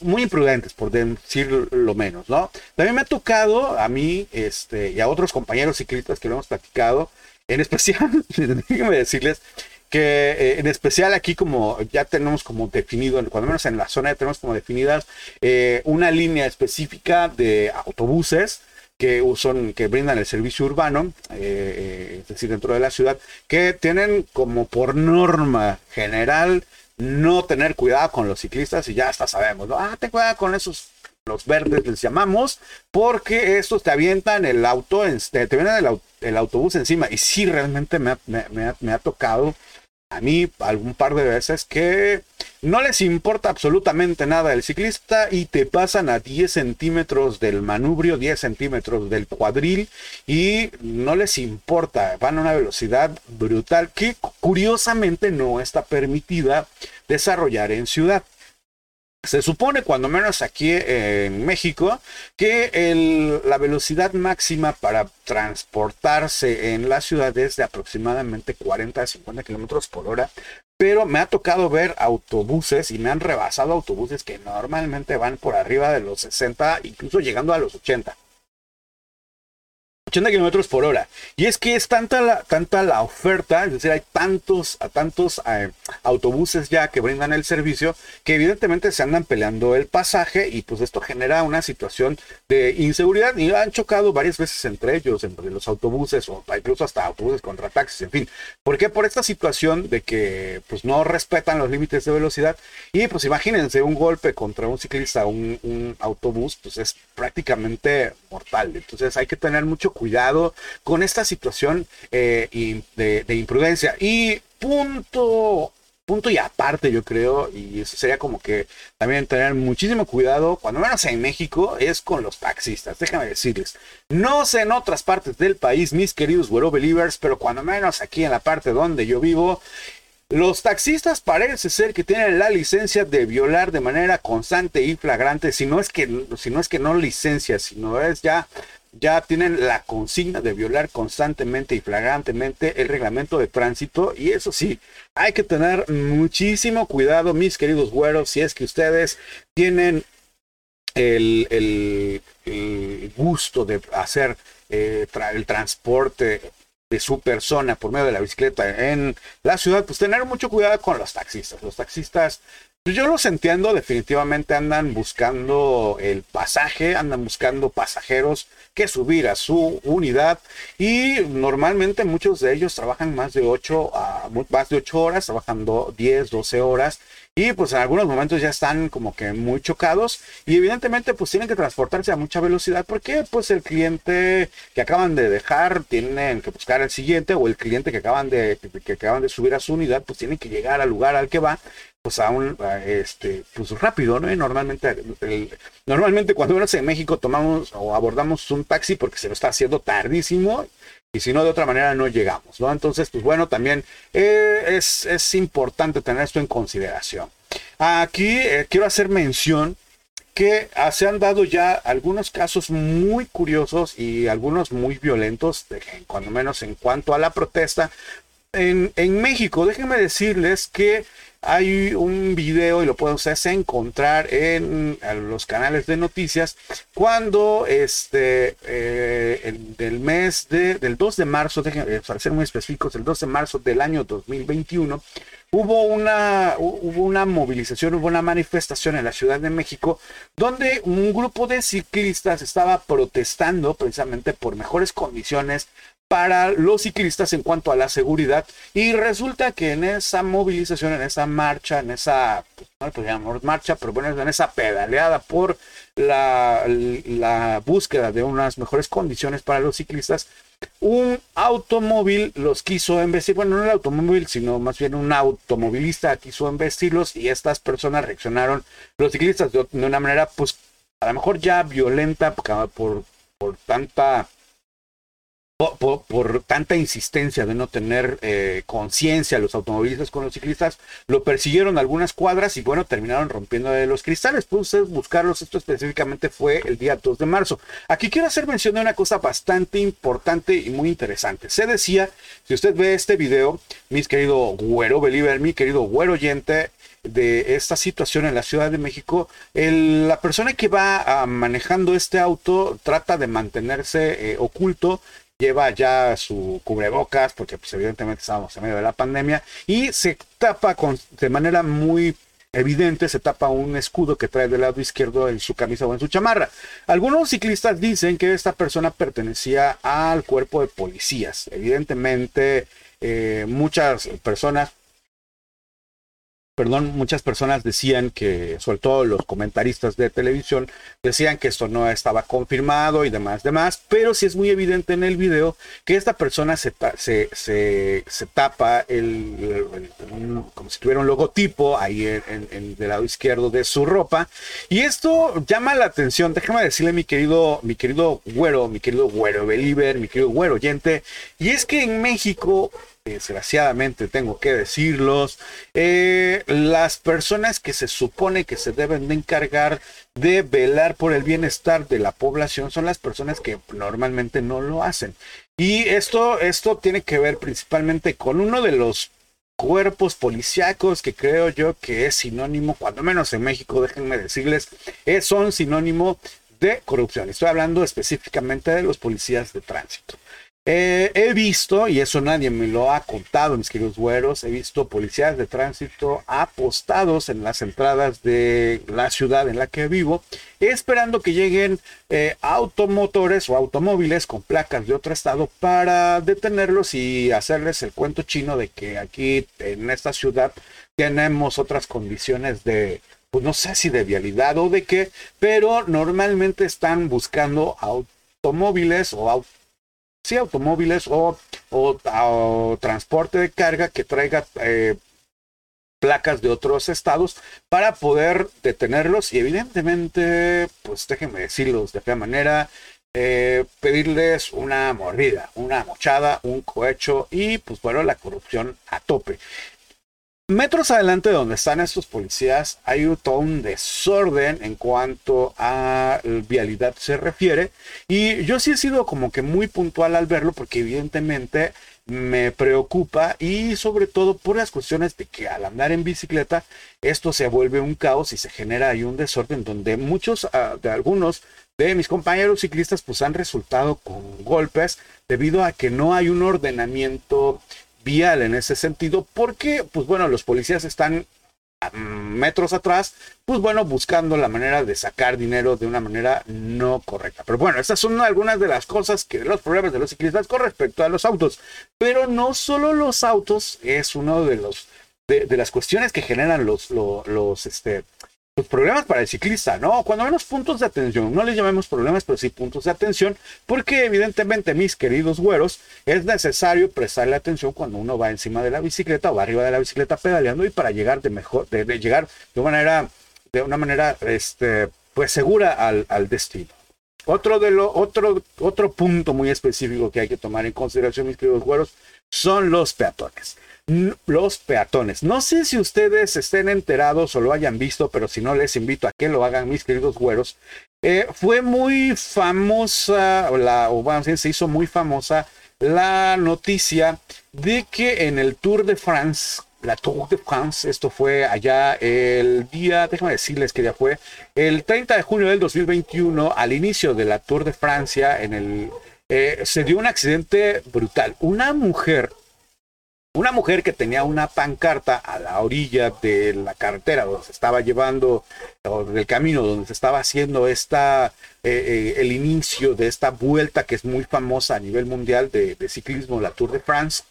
muy imprudentes, por decir lo menos, ¿no? También me ha tocado a mí este, y a otros compañeros ciclistas que lo hemos platicado, en especial, déjenme decirles que eh, en especial aquí como ya tenemos como definido, cuando menos en la zona ya tenemos como definidas eh, una línea específica de autobuses que son que brindan el servicio urbano, eh, eh, es decir, dentro de la ciudad, que tienen como por norma general no tener cuidado con los ciclistas y ya hasta sabemos, ¿no? Ah, ten cuidado con esos los verdes les llamamos, porque estos te avientan el auto, te, te vienen el, el autobús encima. Y sí, realmente me ha- me ha tocado a mí algún par de veces que no les importa absolutamente nada el ciclista y te pasan a 10 centímetros del manubrio, 10 centímetros del cuadril y no les importa, van a una velocidad brutal que curiosamente no está permitida desarrollar en ciudad. Se supone, cuando menos aquí en México, que la velocidad máxima para transportarse en la ciudad es de aproximadamente 40 a 50 kilómetros por hora. Pero me ha tocado ver autobuses y me han rebasado autobuses que normalmente van por arriba de los 60, incluso llegando a los 80. 80 kilómetros por hora. Y es que es tanta la, tanta la oferta, es decir, hay tantos, a tantos eh, autobuses ya que brindan el servicio que evidentemente se andan peleando el pasaje y pues esto genera una situación de inseguridad y han chocado varias veces entre ellos, entre los autobuses o incluso hasta autobuses contra taxis, en fin. ¿Por qué? Por esta situación de que pues no respetan los límites de velocidad y pues imagínense un golpe contra un ciclista, un, un autobús, pues es prácticamente mortal. Entonces hay que tener mucho cuidado con esta situación eh, de, de, imprudencia. Y punto, punto y aparte, yo creo, y eso sería como que también tener muchísimo cuidado, cuando menos en México, es con los taxistas. Déjame decirles, no sé en otras partes del país, mis queridos güero believers, pero cuando menos aquí en la parte donde yo vivo, los taxistas parece ser que tienen la licencia de violar de manera constante y flagrante, si no es que, si no, es que no licencia, sino es ya ya tienen la consigna de violar constantemente y flagrantemente el reglamento de tránsito. Y eso sí, hay que tener muchísimo cuidado, mis queridos güeros, si es que ustedes tienen el, gusto de hacer eh, el transporte de su persona por medio de la bicicleta en la ciudad, pues tener mucho cuidado con los taxistas. Los taxistas pues yo los entiendo, definitivamente andan buscando el pasaje, andan buscando pasajeros que subir a su unidad y normalmente muchos de ellos trabajan más de 8 a más de 8 horas, trabajando 10, 12 horas y pues en algunos momentos ya están como que muy chocados y evidentemente pues tienen que transportarse a mucha velocidad porque pues el cliente que acaban de dejar tienen que buscar el siguiente o el cliente que acaban de que, acaban de subir a su unidad pues tienen que llegar al lugar al que va pues aún este pues rápido no y normalmente normalmente cuando uno en México tomamos o abordamos un taxi porque se lo está haciendo tardísimo y si no, de otra manera no llegamos, ¿no? Entonces, pues bueno, también eh, es, es, importante tener esto en consideración. Aquí eh, quiero hacer mención que ah, se han dado ya algunos casos muy curiosos y algunos muy violentos, de, cuando menos en cuanto a la protesta. En, México, déjenme decirles que hay un video y lo pueden ustedes encontrar en, los canales de noticias cuando este eh, el, del mes de, del 2 de marzo, eh, para ser muy específicos, el 2 de marzo del año 2021 hubo una, hubo una movilización, hubo una manifestación en la Ciudad de México donde un grupo de ciclistas estaba protestando precisamente por mejores condiciones para los ciclistas en cuanto a la seguridad. Y resulta que en esa movilización, en esa marcha, en esa, pues, no llamamos marcha, pero bueno, en esa pedaleada por la, la búsqueda de unas mejores condiciones para los ciclistas, un automóvil los quiso embestir, bueno, no el automóvil, sino más bien un automovilista quiso embestirlos y estas personas reaccionaron, los ciclistas de, una manera, pues, a lo mejor ya violenta por, por tanta por, tanta insistencia de no tener eh, conciencia los automovilistas con los ciclistas, lo persiguieron algunas cuadras y bueno, terminaron rompiendo los cristales. Ustedes buscarlos, esto específicamente fue el día 2 de marzo. Aquí quiero hacer mención de una cosa bastante importante y muy interesante. Se decía, si usted ve este video, mis querido güero believer, mi querido güero oyente, de esta situación en la Ciudad de México, la persona que va ah, manejando este auto trata de mantenerse eh, oculto lleva ya su cubrebocas, porque pues evidentemente estamos en medio de la pandemia, y se tapa con, de manera muy evidente, se tapa un escudo que trae del lado izquierdo en su camisa o en su chamarra. Algunos ciclistas dicen que esta persona pertenecía al cuerpo de policías. Evidentemente, eh, muchas personas perdón, muchas personas decían que, sobre todo los comentaristas de televisión, decían que esto no estaba confirmado y demás, demás, pero sí es muy evidente en el video que esta persona se, se, se, tapa el, como si tuviera un logotipo ahí en, en, del lado izquierdo de su ropa, y esto llama la atención, déjame decirle mi querido, mi querido güero, mi querido güero believer, mi querido güero oyente, y es que en México desgraciadamente tengo que decirlos, eh, las personas que se supone que se deben de encargar de velar por el bienestar de la población son las personas que normalmente no lo hacen. Y esto, esto tiene que ver principalmente con uno de los cuerpos policíacos que creo yo que es sinónimo, cuando menos en México, déjenme decirles, es, son sinónimo de corrupción. Estoy hablando específicamente de los policías de tránsito. Eh, he visto, y eso nadie me lo ha contado, mis queridos güeros, he visto policías de tránsito apostados en las entradas de la ciudad en la que vivo, esperando que lleguen eh, automotores o automóviles con placas de otro estado para detenerlos y hacerles el cuento chino de que aquí en esta ciudad tenemos otras condiciones de, pues no sé si de vialidad o de qué, pero normalmente están buscando automóviles o automóviles sí, automóviles o, o, transporte de carga que traiga eh, placas de otros estados para poder detenerlos y evidentemente, pues déjenme decirlos de qué manera, eh, pedirles una mordida, una mochada, un cohecho y pues bueno, la corrupción a tope. Metros adelante de donde están estos policías hay todo un desorden en cuanto a vialidad se refiere. Y yo sí he sido como que muy puntual al verlo porque evidentemente me preocupa y sobre todo por las cuestiones de que al andar en bicicleta esto se vuelve un caos y se genera ahí un desorden donde muchos ah, de algunos de mis compañeros ciclistas pues han resultado con golpes debido a que no hay un ordenamiento vial en ese sentido, porque, pues bueno, los policías están metros atrás, pues bueno, buscando la manera de sacar dinero de una manera no correcta. Pero bueno, estas son algunas de las cosas que los problemas de los ciclistas con respecto a los autos. Pero no solo los autos es uno de los de, las cuestiones que generan los, los, los este, pues, problemas para el ciclista, ¿no? Cuando menos puntos de atención, no les llamemos problemas, pero sí puntos de atención, porque evidentemente, mis queridos güeros, es necesario prestarle atención cuando uno va encima de la bicicleta o va arriba de la bicicleta pedaleando y para llegar de mejor, de, llegar de una manera, de una manera, este, pues segura al, destino. Otro, de lo, otro, otro punto muy específico que hay que tomar en consideración, mis queridos güeros, son los peatones los peatones. No sé si ustedes estén enterados o lo hayan visto, pero si no, les invito a que lo hagan, mis queridos güeros. Eh, fue muy famosa, la, o se hizo muy famosa la noticia de que en el Tour de France, la Tour de France, esto fue allá el día, déjame decirles que ya fue, el 30 de junio del 2021, al inicio de la Tour de Francia, en el, eh, se dio un accidente brutal. Una mujer una mujer que tenía una pancarta a la orilla de la carretera donde se estaba llevando, o del camino donde se estaba haciendo esta, eh, eh, el inicio de esta vuelta que es muy famosa a nivel mundial de, ciclismo, la Tour de France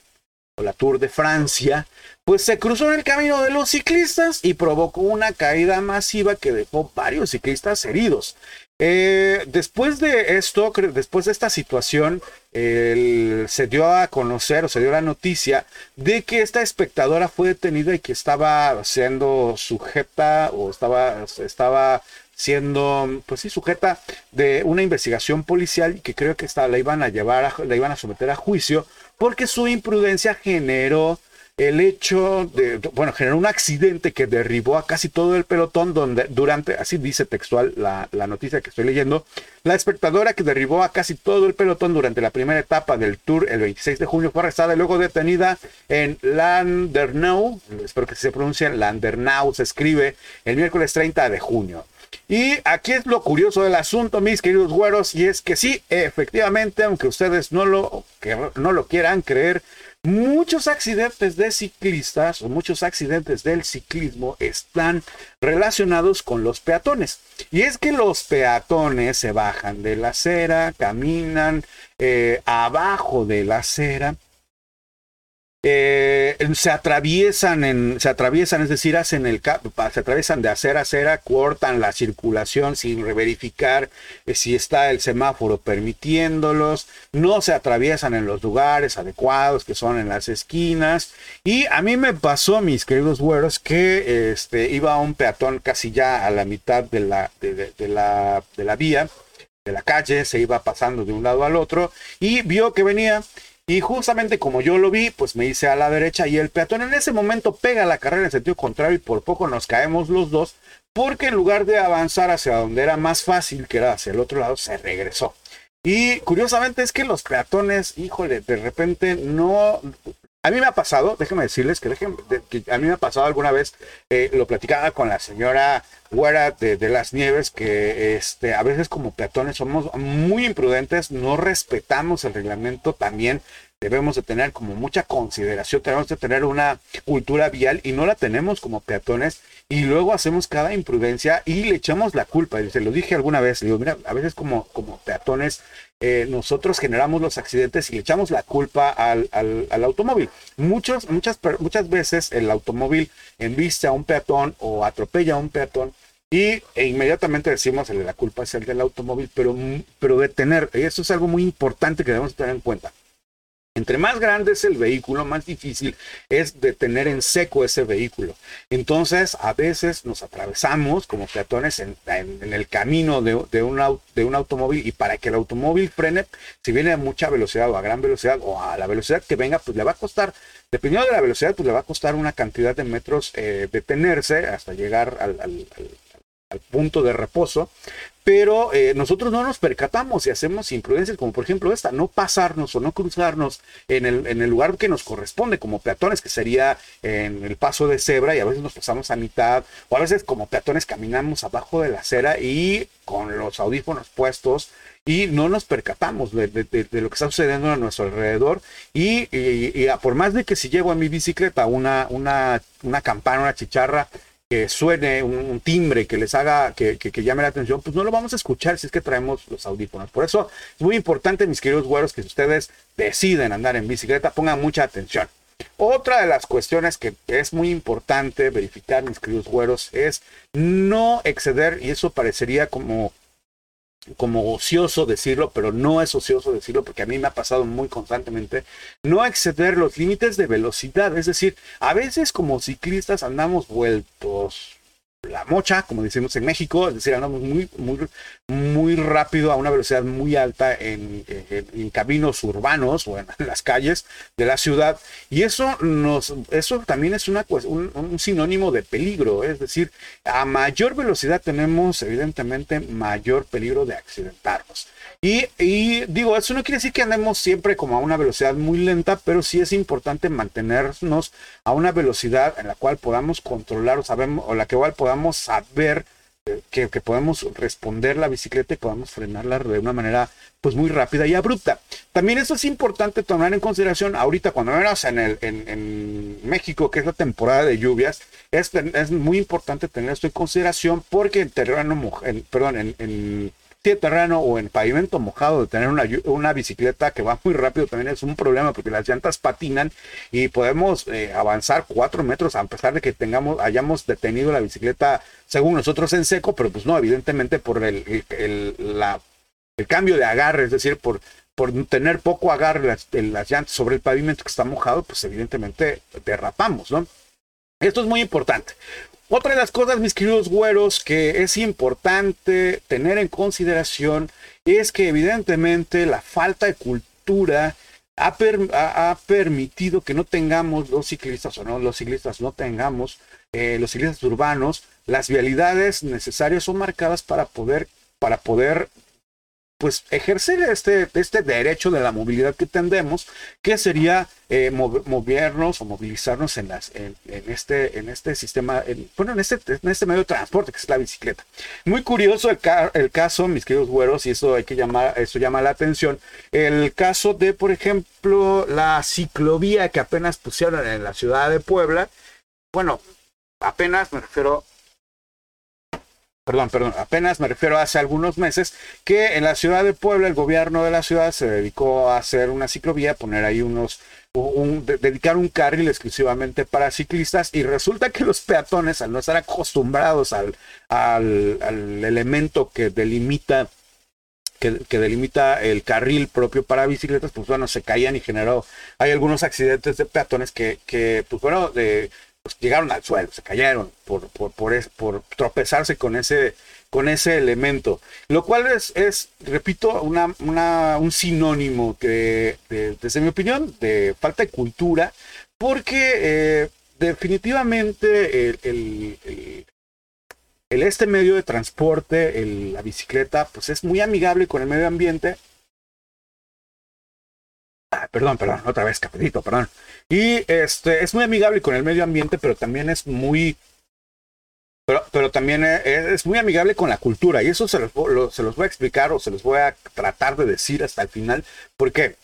o la Tour de Francia, pues se cruzó en el camino de los ciclistas y provocó una caída masiva que dejó varios ciclistas heridos. Eh, después de esto, después de esta situación, se dio a conocer o se dio la noticia de que esta espectadora fue detenida y que estaba siendo sujeta o estaba, estaba siendo, pues sí, sujeta de una investigación policial y que creo que la iban a llevar, la iban a someter a juicio porque su imprudencia generó el hecho de, bueno, generó un accidente que derribó a casi todo el pelotón donde durante, así dice textual la, noticia que estoy leyendo, la espectadora que derribó a casi todo el pelotón durante la primera etapa del tour el 26 de junio fue arrestada y luego detenida en Landernau, espero que se pronuncie Landernau, se escribe el miércoles 30 de junio. Y aquí es lo curioso del asunto, mis queridos güeros, y es que sí, efectivamente, aunque ustedes no lo, que no lo quieran creer, Muchos accidentes de ciclistas o muchos accidentes del ciclismo están relacionados con los peatones. Y es que los peatones se bajan de la acera, caminan eh, abajo de la acera eh, se atraviesan en, se atraviesan, es decir, hacen el se atraviesan de acera a acera, cortan la circulación sin verificar eh, si está el semáforo permitiéndolos, no se atraviesan en los lugares adecuados que son en las esquinas. Y a mí me pasó, mis queridos güeros, que este, iba un peatón casi ya a la mitad de la, de la, de la vía, de la calle, se iba pasando de un lado al otro y vio que venía Y justamente como yo lo vi, pues me hice a la derecha y el peatón en ese momento pega la carrera en sentido contrario y por poco nos caemos los dos, porque en lugar de avanzar hacia donde era más fácil, que era hacia el otro lado, se regresó. Y curiosamente es que los peatones, híjole, de repente no, a mí me ha pasado, déjenme decirles que, a mí me ha pasado alguna vez, eh, lo platicaba con la señora Güera de, las Nieves, que este, a veces como peatones somos muy imprudentes, no respetamos el reglamento también. Debemos de tener como mucha consideración, tenemos de tener una cultura vial y no la tenemos como peatones y luego hacemos cada imprudencia y le echamos la culpa. Y se lo dije alguna vez, digo, mira, a veces como, como peatones eh, nosotros generamos los accidentes y le echamos la culpa al, al, automóvil. muchas, muchas veces el automóvil embiste a un peatón o atropella a un peatón y e inmediatamente decimos la culpa es el del automóvil, pero, pero detener, eso es algo muy importante que debemos tener en cuenta. Entre más grande es el vehículo, más difícil es detener en seco ese vehículo. Entonces, a veces nos atravesamos como peatones en, el camino de, un, automóvil y para que el automóvil frene, si viene a mucha velocidad o a gran velocidad o a la velocidad que venga, pues le va a costar, dependiendo de la velocidad, pues le va a costar una cantidad de metros eh, detenerse hasta llegar al punto de reposo, pero eh, nosotros no nos percatamos y hacemos imprudencias como por ejemplo esta, no pasarnos o no cruzarnos en el, en el lugar que nos corresponde como peatones, que sería en el paso de cebra y a veces nos pasamos a mitad o a veces como peatones caminamos abajo de la acera y con los audífonos puestos y no nos percatamos de, lo que está sucediendo a nuestro alrededor. Y, por más de que si llevo a mi bicicleta una, una, una campana, una chicharra, que suene un, timbre que les haga, que, que, llame la atención, pues no lo vamos a escuchar si es que traemos los audífonos. Por eso es muy importante, mis queridos güeros, que si ustedes deciden andar en bicicleta, pongan mucha atención. Otra de las cuestiones que es muy importante verificar, mis queridos güeros, es no exceder, y eso parecería como como ocioso decirlo, pero no es ocioso decirlo porque a mí me ha pasado muy constantemente, no exceder los límites de velocidad. Es decir, a veces como ciclistas andamos vueltos la mocha, como decimos en México, es decir, andamos muy, muy, muy rápido a una velocidad muy alta en, caminos urbanos o en las calles de la ciudad. Y eso, nos, eso también es un, un sinónimo de peligro, es decir, a mayor velocidad tenemos evidentemente mayor peligro de accidentarnos. Y, digo, eso no quiere decir que andemos siempre como a una velocidad muy lenta, pero sí es importante mantenernos a una velocidad en la cual podamos controlar o, sabemos, o la que cual podamos saber eh, que, podemos responder la bicicleta y podamos frenarla de una manera pues muy rápida y abrupta. También eso es importante tomar en consideración ahorita cuando venimos en, el, en, México, que es la temporada de lluvias, es, es muy importante tener esto en consideración porque en terreno, en, perdón, en terreno o en pavimento mojado de tener una, una, bicicleta que va muy rápido también es un problema porque las llantas patinan y podemos eh, avanzar cuatro metros a pesar de que tengamos, hayamos detenido la bicicleta según nosotros en seco, pero pues no, evidentemente por el, el, la, el cambio de agarre, es decir, por, por tener poco agarre las, las llantas sobre el pavimento que está mojado, pues evidentemente derrapamos, ¿no? Esto es muy importante. Otra de las cosas, mis queridos güeros, que es importante tener en consideración es que evidentemente la falta de cultura ha, permitido que no tengamos los ciclistas o no, los ciclistas no tengamos, eh, los ciclistas urbanos, las vialidades necesarias son marcadas para poder, para poder pues ejercer este, este derecho de la movilidad que tendemos, que sería eh, movernos o movilizarnos en, las, en, este, en este sistema, bueno, en este, en este medio de transporte que es la bicicleta. Muy curioso el, el caso, mis queridos güeros, y eso hay que llamar, eso llama la atención, el caso de, por ejemplo, la ciclovía que apenas pusieron en la ciudad de Puebla. Bueno, apenas me refiero perdón, perdón, apenas me refiero a hace algunos meses, que en la ciudad de Puebla el gobierno de la ciudad se dedicó a hacer una ciclovía, poner ahí unos, un, dedicar un carril exclusivamente para ciclistas y resulta que los peatones, al no estar acostumbrados al, al, elemento que delimita que, delimita el carril propio para bicicletas, pues bueno, se caían y generó, hay algunos accidentes de peatones que, que pues bueno, de, pues, llegaron al suelo, se cayeron por, por, por, por tropezarse con ese, con ese elemento, lo cual es, es repito, una, una, un sinónimo que, desde mi opinión, de falta de cultura, porque eh, definitivamente el, el, este medio de transporte, la bicicleta, pues es muy amigable con el medio ambiente. Perdón, perdón, otra vez, capitito, perdón. Y este es muy amigable con el medio ambiente, pero también es muy pero, pero, también es, muy amigable con la cultura y eso se los, se los voy a explicar o se los voy a tratar de decir hasta el final. ¿Por qué?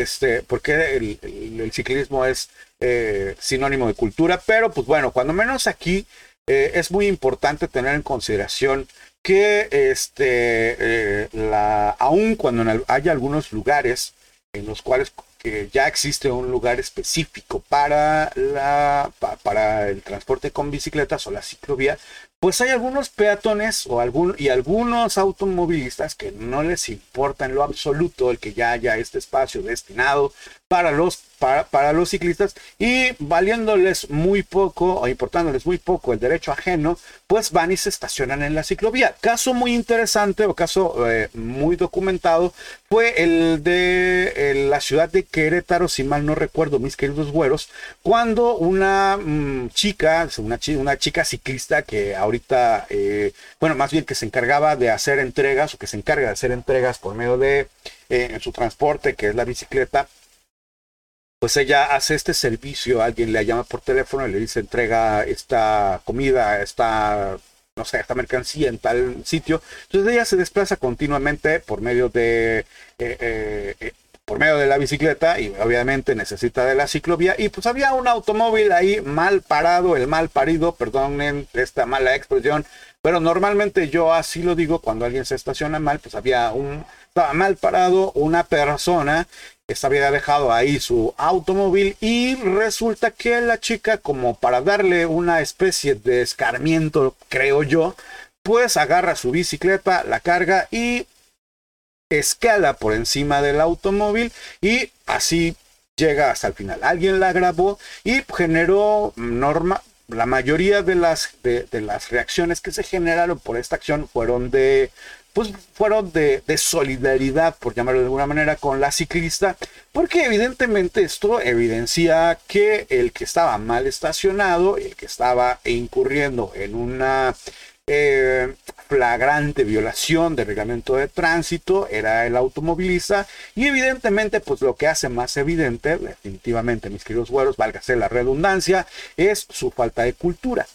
Este, el, el, ciclismo es eh, sinónimo de cultura, pero pues bueno, cuando menos aquí eh, es muy importante tener en consideración que este, eh, la, aun cuando haya algunos lugares en los cuales que ya existe un lugar específico para, la, para el transporte con bicicletas o la ciclovía, pues hay algunos peatones o algún, y algunos automovilistas que no les importa en lo absoluto el que ya haya este espacio destinado para los, para, para los ciclistas y valiéndoles muy poco o importándoles muy poco el derecho ajeno, pues van y se estacionan en la ciclovía. Caso muy interesante o caso eh, muy documentado fue el de la ciudad de Querétaro, si mal no recuerdo, mis queridos güeros, cuando una mm, chica, una, una chica ciclista que ahorita, eh, bueno, más bien que se encargaba de hacer entregas o que se encarga de hacer entregas por medio de eh, su transporte, que es la bicicleta, pues ella hace este servicio, alguien le llama por teléfono y le dice entrega esta comida, esta, no sé, esta mercancía en tal sitio. Entonces ella se desplaza continuamente por medio de... Eh, eh, por medio de la bicicleta y obviamente necesita de la ciclovía. Y pues había un automóvil ahí mal parado, el mal parido, perdonen esta mala expresión, pero normalmente yo así lo digo cuando alguien se estaciona mal, pues había un, estaba mal parado una persona había dejado ahí su automóvil y resulta que la chica, como para darle una especie de escarmiento, creo yo, pues agarra su bicicleta, la carga y escala por encima del automóvil y así llega hasta el final. Alguien la grabó y generó norma. La mayoría de las, de las reacciones que se generaron por esta acción fueron de pues fueron de, solidaridad, por llamarlo de alguna manera, con la ciclista, porque evidentemente esto evidencia que el que estaba mal estacionado, el que estaba incurriendo en una eh, flagrante violación del reglamento de tránsito era el automovilista y evidentemente pues lo que hace más evidente definitivamente mis queridos güeros válgase la redundancia es su falta de cultura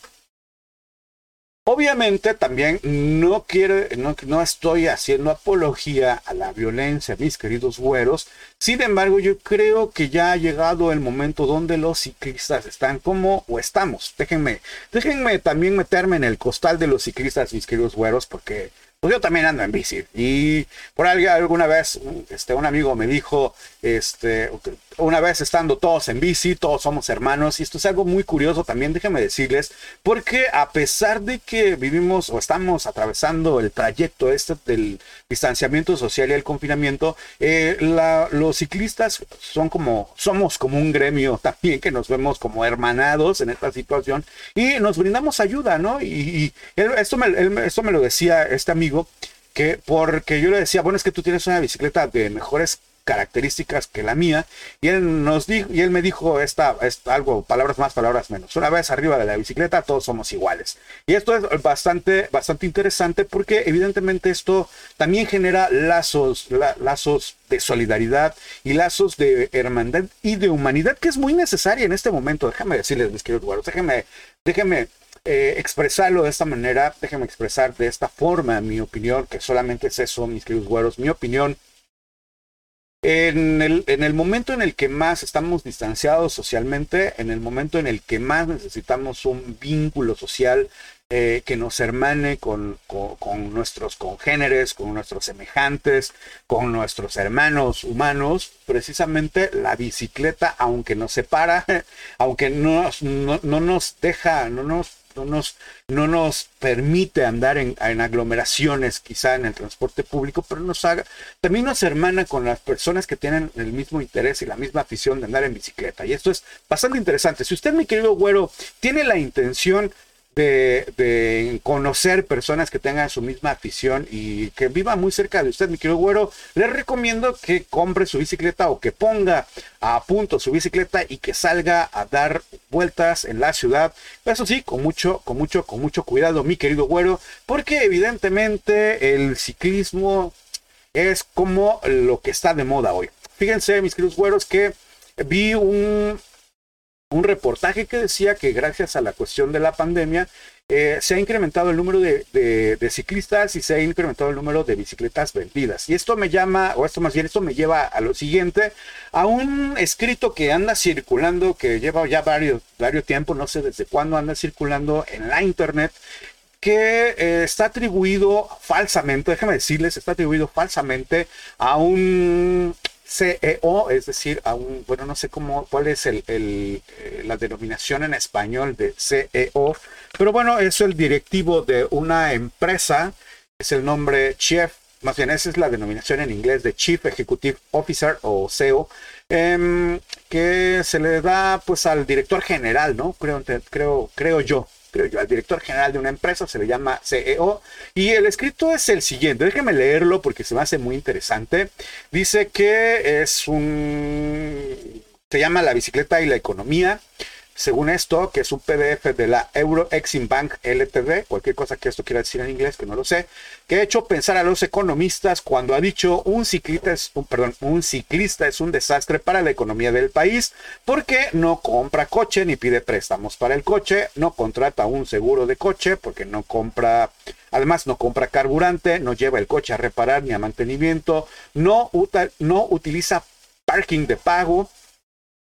Obviamente también no quiero, no, no, estoy haciendo apología a la violencia, mis queridos güeros. Sin embargo, yo creo que ya ha llegado el momento donde los ciclistas están como o estamos. Déjenme, déjenme también meterme en el costal de los ciclistas, mis queridos güeros, porque pues yo también ando en bici. Y por alguna vez este, un amigo me dijo, este, una vez estando todos en bici, todos somos hermanos. Y esto es algo muy curioso también, déjenme decirles, porque a pesar de que vivimos o estamos atravesando el trayecto este del distanciamiento social y el confinamiento, eh, los ciclistas son como, somos como un gremio también que nos vemos como hermanados en esta situación y nos brindamos ayuda, ¿no? Y, esto, me, esto me lo decía este amigo que porque yo le decía, bueno, es que tú tienes una bicicleta de mejores características que la mía y él nos dijo y él me dijo esta, algo palabras más palabras menos una vez arriba de la bicicleta todos somos iguales y esto es bastante bastante interesante porque evidentemente esto también genera lazos lazos de solidaridad y lazos de hermandad y de humanidad que es muy necesaria en este momento déjame decirles mis queridos guardos déjenme déjenme eh, expresarlo de esta manera, déjenme expresar de esta forma mi opinión, que solamente es eso, mis queridos güeros, mi opinión. En el, en el momento en el que más estamos distanciados socialmente, en el momento en el que más necesitamos un vínculo social eh, que nos hermane con, con, nuestros congéneres, con nuestros semejantes, con nuestros hermanos humanos, precisamente la bicicleta, aunque nos separa, aunque no, no, no nos deja, no nos no nos, no nos permite andar en, aglomeraciones, quizá en el transporte público, pero nos haga, también nos hermana con las personas que tienen el mismo interés y la misma afición de andar en bicicleta. Y esto es bastante interesante. Si usted, mi querido güero, tiene la intención de, conocer personas que tengan su misma afición y que viva muy cerca de usted, mi querido güero, les recomiendo que compre su bicicleta o que ponga a punto su bicicleta y que salga a dar vueltas en la ciudad. Eso sí, con mucho, con mucho, con mucho cuidado, mi querido güero, porque evidentemente el ciclismo es como lo que está de moda hoy. Fíjense, mis queridos güeros, que vi un, un reportaje que decía que gracias a la cuestión de la pandemia eh, se ha incrementado el número de, ciclistas y se ha incrementado el número de bicicletas vendidas. Y esto me llama, o esto más bien, esto me lleva a lo siguiente, a un escrito que anda circulando, que lleva ya varios, varios tiempo, no sé desde cuándo anda circulando en la internet, que eh, está atribuido falsamente, déjame decirles, está atribuido falsamente a un CEO, es decir, a un, bueno, no sé cómo, cuál es el, el, eh, la denominación en español de CEO, pero bueno, es el directivo de una empresa, es el nombre Chief, más bien esa es la denominación en inglés de Chief Executive Officer o CEO, em, que se le da pues al director general, ¿no? Creo, creo, creo yo, creo yo, al director general de una empresa, se le llama CEO, y el escrito es el siguiente, déjeme leerlo porque se me hace muy interesante. Dice que es un... se llama La bicicleta y la economía. Según esto, que es un PDF de la Euro Exim Bank LTD, cualquier cosa que esto quiera decir en inglés, que no lo sé, que ha hecho pensar a los economistas cuando ha dicho un ciclista es un, perdón, un ciclista es un desastre para la economía del país porque no compra coche ni pide préstamos para el coche, no contrata un seguro de coche porque no compra Además, no compra carburante, no lleva el coche a reparar ni a mantenimiento, no, no utiliza parking de pago,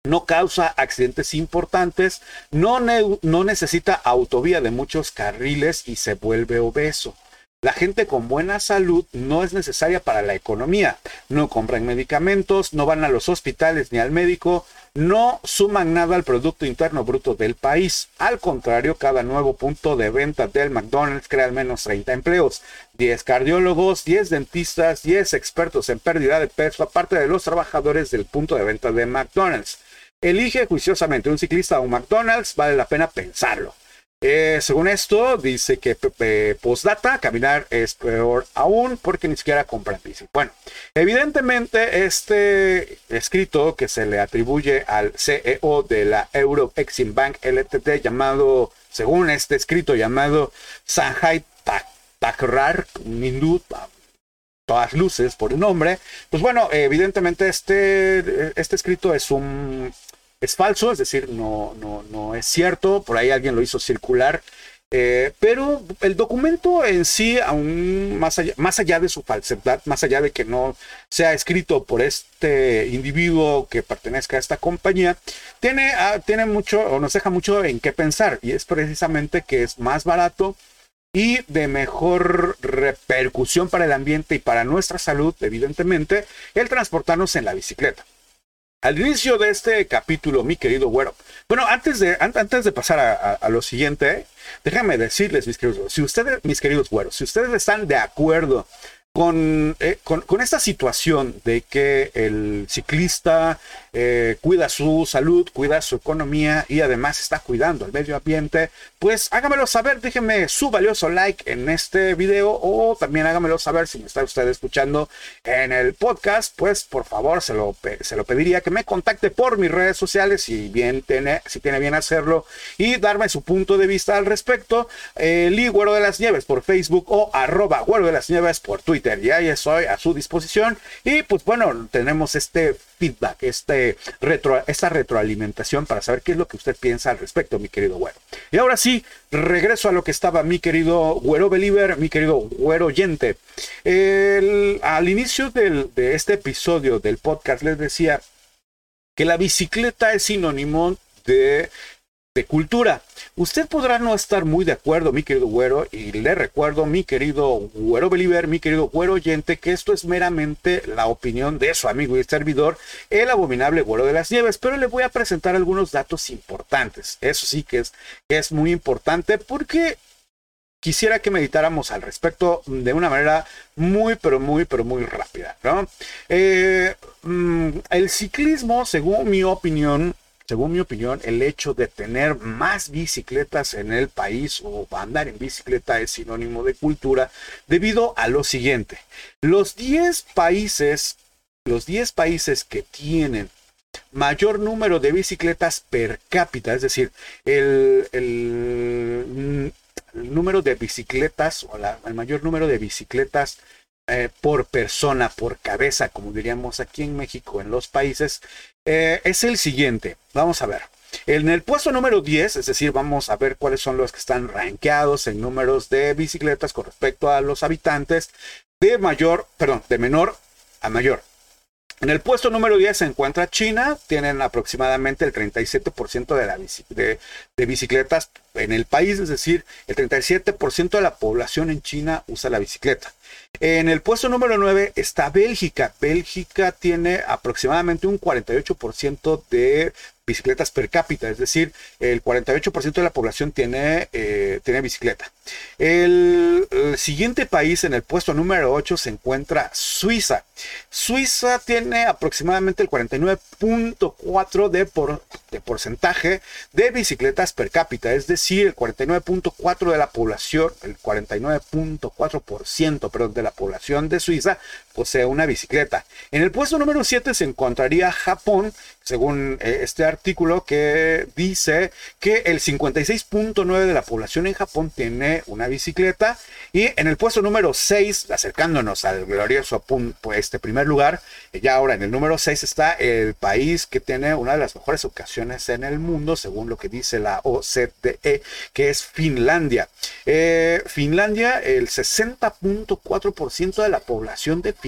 no causa accidentes importantes, no, no necesita autovía de muchos carriles y se vuelve obeso. La gente con buena salud no es necesaria para la economía. No compran medicamentos, no van a los hospitales ni al médico, no suman nada al Producto Interno Bruto del país. Al contrario, cada nuevo punto de venta del McDonald's crea al menos 30 empleos. 10 cardiólogos, 10 dentistas, 10 expertos en pérdida de peso, aparte de los trabajadores del punto de venta de McDonald's. Elige juiciosamente un ciclista o un McDonald's, vale la pena pensarlo. Eh, según esto, dice que postdata, caminar es peor aún porque ni siquiera compran bici. Bueno, evidentemente este escrito que se le atribuye al CEO de la Euro Exim Bank LTD llamado, según este escrito llamado Sanjay Takrar, un hindú, todas luces por el nombre, pues bueno, evidentemente este, este escrito es un es falso, es decir, no, no, no es cierto, por ahí alguien lo hizo circular, eh, pero el documento en sí, aún más allá, más allá de su falsedad, más allá de que no sea escrito por este individuo que pertenezca a esta compañía, tiene, ah, tiene mucho o nos deja mucho en qué pensar y es precisamente que es más barato y de mejor repercusión para el ambiente y para nuestra salud, evidentemente, el transportarnos en la bicicleta. Al inicio de este capítulo, mi querido güero, bueno, antes de, antes de pasar a, lo siguiente, déjame decirles, mis queridos, si ustedes, mis queridos güeros, si ustedes están de acuerdo eh, con, con, esta situación de que el ciclista eh, cuida su salud, cuida su economía y además está cuidando el medio ambiente, pues hágamelo saber, déjenme su valioso like en este video o también hágamelo saber si me está usted escuchando en el podcast, pues por favor se lo, se lo pediría que me contacte por mis redes sociales si bien tiene, si tiene bien hacerlo y darme su punto de vista al respecto. Eh, Lee Güero de las Nieves por Facebook o arroba Güero de las Nieves por Twitter ya estoy a su disposición. Y pues bueno, tenemos este feedback, este esta retroalimentación para saber qué es lo que usted piensa al respecto, mi querido güero. Y ahora sí, regreso a lo que estaba mi querido güero believer, mi querido güero oyente. al inicio de este episodio del podcast les decía que la bicicleta es sinónimo de de cultura. Usted podrá no estar muy de acuerdo, mi querido güero, y le recuerdo, mi querido güero believer, mi querido güero oyente, que esto es meramente la opinión de su amigo y servidor, el abominable güero de las nieves, pero le voy a presentar algunos datos importantes. Eso sí que es, es muy importante porque quisiera que meditáramos al respecto de una manera muy, pero muy, pero muy rápida. ¿no? Eh, mm, el ciclismo, según mi opinión, según mi opinión, el hecho de tener más bicicletas en el país o andar en bicicleta es sinónimo de cultura debido a lo siguiente. Los 10 países, los 10 países que tienen mayor número de bicicletas per cápita, es decir, el, el, número de bicicletas o el mayor número de bicicletas eh, por persona, por cabeza, como diríamos aquí en México, en los países, eh, es el siguiente. Vamos a ver. En el puesto número 10, es decir, vamos a ver cuáles son los que están rankeados en números de bicicletas con respecto a los habitantes, de mayor, perdón, de menor a mayor. En el puesto número 10 se encuentra China, tienen aproximadamente el 37% de, la de, bicicletas en el país, es decir, el 37% de la población en China usa la bicicleta. En el puesto número 9 está Bélgica. Bélgica tiene aproximadamente un 48% de bicicletas per cápita, es decir, el 48% de la población tiene, eh, tiene bicicleta. El, siguiente país en el puesto número 8 se encuentra Suiza. Suiza tiene aproximadamente el 49.4% de, porcentaje de bicicletas per cápita, es decir, el 49.4% de la población, el 49.4% perdón, de la población de Suiza posee una bicicleta. En el puesto número 7 se encontraría Japón, según eh, este artículo que dice que el 56.9 de la población en Japón tiene una bicicleta y en el puesto número 6, acercándonos al glorioso pues, este primer lugar, eh, ya ahora en el número 6 está el país que tiene una de las mejores ocasiones en el mundo, según lo que dice la OCDE, que es Finlandia. Eh, Finlandia, el 60.4% de la población de Finlandia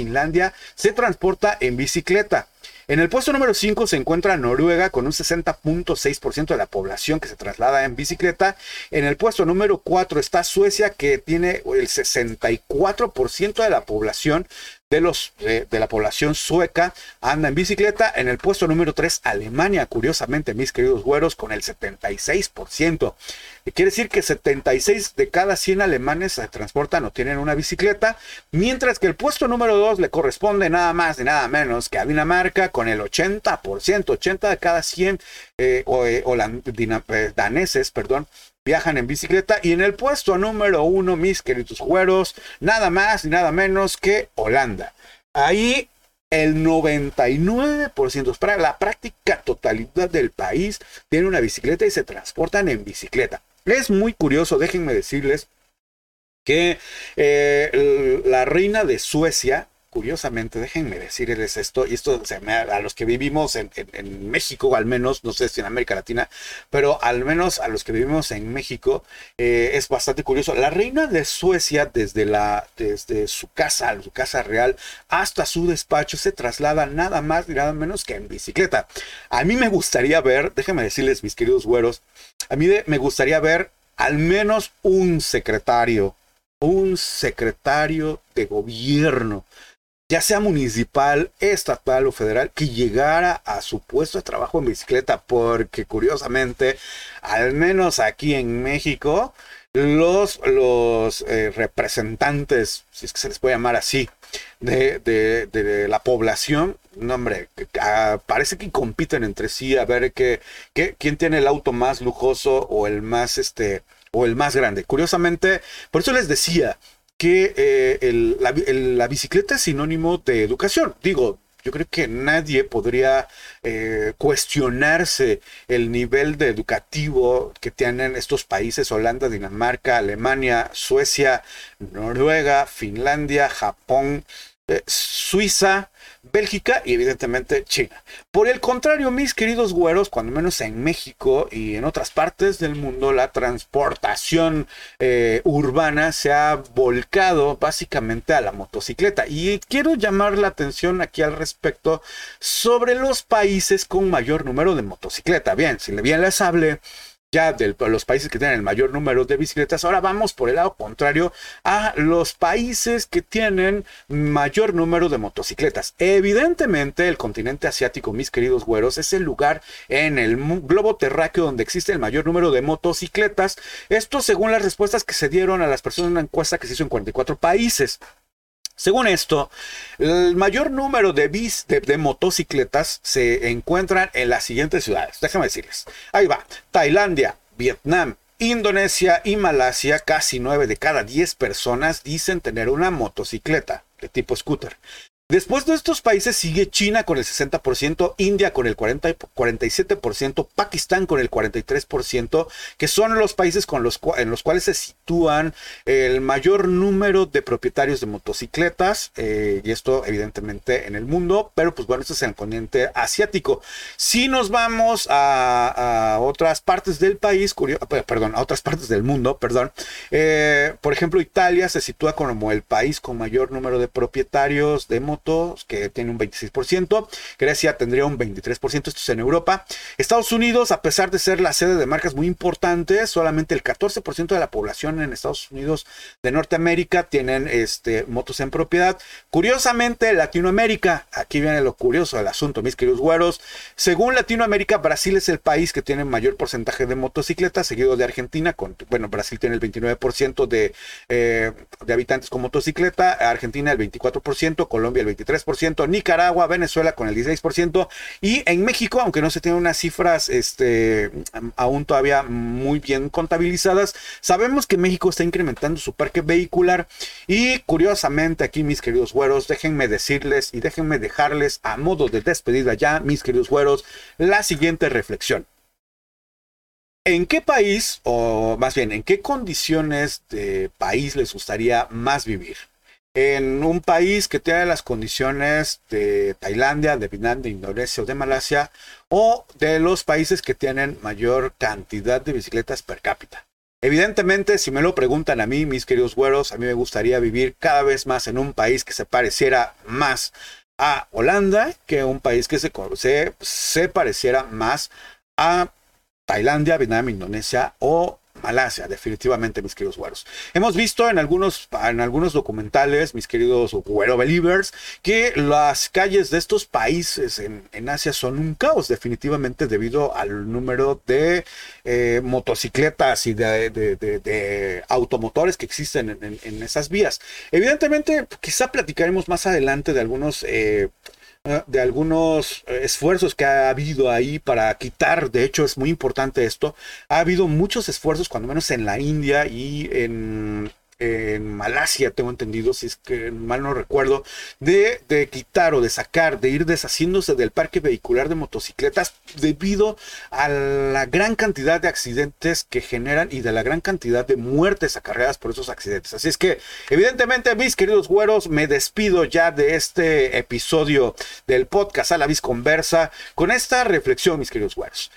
se transporta en bicicleta. En el puesto número 5 se encuentra Noruega con un 60.6% de la población que se traslada en bicicleta. En el puesto número 4 está Suecia que tiene el 64% de la población de, los, de, la población sueca anda en bicicleta. En el puesto número 3, Alemania, curiosamente, mis queridos güeros, con el 76%. Quiere decir que 76 de cada 100 alemanes se transportan o tienen una bicicleta, mientras que el puesto número 2 le corresponde nada más y nada menos que a Dinamarca con el 80%, 80 de cada 100 eh, o, eh, eh, daneses, perdón, viajan en bicicleta. Y en el puesto número uno, mis queridos güeros, nada más y nada menos que Holanda. Ahí el 99%, para la práctica totalidad del país, tiene una bicicleta y se transportan en bicicleta. Es muy curioso, déjenme decirles que eh, la reina de Suecia, curiosamente, déjenme decirles esto, y esto a los que vivimos en, México, al menos, no sé si en América Latina, pero al menos a los que vivimos en México, eh, es bastante curioso. La reina de Suecia, desde, la, desde su casa, su casa real, hasta su despacho, se traslada nada más y nada menos que en bicicleta. A mí me gustaría ver, déjenme decirles, mis queridos güeros, a mí me gustaría ver al menos un secretario, un secretario de gobierno ya sea municipal, estatal o federal, que llegara a su puesto de trabajo en bicicleta, porque curiosamente, al menos aquí en México, los, los eh, representantes, si es que se les puede llamar así, de, de, la población, no hombre, ah, parece que compiten entre sí a ver que, quién tiene el auto más lujoso o el más este o el más grande. Curiosamente, por eso les decía, que eh, la, bicicleta es sinónimo de educación. Digo, yo creo que nadie podría eh, cuestionarse el nivel de educativo que tienen estos países, Holanda, Dinamarca, Alemania, Suecia, Noruega, Finlandia, Japón, eh, Suiza, Bélgica y evidentemente China. Por el contrario, mis queridos güeros, cuando menos en México y en otras partes del mundo, la transportación eh, urbana se ha volcado básicamente a la motocicleta. Y quiero llamar la atención aquí al respecto sobre los países con mayor número de motocicleta. Bien, si bien les hable ya de los países que tienen el mayor número de bicicletas. Ahora vamos por el lado contrario a los países que tienen mayor número de motocicletas. Evidentemente, el continente asiático, mis queridos güeros, es el lugar en el globo terráqueo donde existe el mayor número de motocicletas. Esto según las respuestas que se dieron a las personas en una encuesta que se hizo en 44 países. Según esto, el mayor número de, bis, de, motocicletas se encuentran en las siguientes ciudades. Déjame decirles. Ahí va. Tailandia, Vietnam, Indonesia y Malasia, casi 9 de cada 10 personas dicen tener una motocicleta de tipo scooter. Después de estos países sigue China con el 60%, India con el 40, 47%, Pakistán con el 43%, que son los países con los, en los cuales se sitúan el mayor número de propietarios de motocicletas, eh, y esto evidentemente en el mundo, pero pues bueno, este es el continente asiático. Si nos vamos a, otras partes del país, perdón, a otras partes del mundo, perdón, eh, por ejemplo, Italia se sitúa como el país con mayor número de propietarios de motocicletas, que tiene un 26%. Grecia tendría un 23%, esto es en Europa. Estados Unidos, a pesar de ser la sede de marcas muy importantes, solamente el 14% de la población en Estados Unidos de Norteamérica tienen este, motos en propiedad. Curiosamente, Latinoamérica, aquí viene lo curioso del asunto, mis queridos güeros. Según Latinoamérica, Brasil es el país que tiene mayor porcentaje de motocicletas, seguido de Argentina, con, bueno, Brasil tiene el 29% de, eh, de habitantes con motocicleta, Argentina el 24%, Colombia el 23%, Nicaragua, Venezuela con el 16% y en México, aunque no se tienen unas cifras este, aún todavía muy bien contabilizadas, sabemos que México está incrementando su parque vehicular y curiosamente aquí mis queridos güeros, déjenme decirles y déjenme dejarles a modo de despedida ya, mis queridos güeros, la siguiente reflexión. ¿En qué país, o más bien, en qué condiciones de país les gustaría más vivir? En un país que tiene las condiciones de Tailandia, de Vietnam, de Indonesia o de Malasia, o de los países que tienen mayor cantidad de bicicletas per cápita. Evidentemente, si me lo preguntan a mí, mis queridos güeros, a mí me gustaría vivir cada vez más en un país que se pareciera más a Holanda que un país que se, se, se pareciera más a Tailandia, Vietnam, Indonesia o Malasia, definitivamente, mis queridos güeros. Hemos visto en algunos, en algunos documentales, mis queridos güero believers, que las calles de estos países en, Asia son un caos, definitivamente, debido al número de eh, motocicletas y de, automotores que existen en, esas vías. Evidentemente, quizá platicaremos más adelante de algunos eh, de algunos eh, esfuerzos que ha habido ahí para quitar, de hecho es muy importante esto, ha habido muchos esfuerzos, cuando menos en la India y en en Malasia, tengo entendido, si es que mal no recuerdo, de, de, quitar o de sacar, de ir deshaciéndose del parque vehicular de motocicletas debido a la gran cantidad de accidentes que generan y de la gran cantidad de muertes acarreadas por esos accidentes. Así es que, evidentemente, mis queridos güeros, me despido ya de este episodio del podcast a la Conversa con esta reflexión, mis queridos güeros.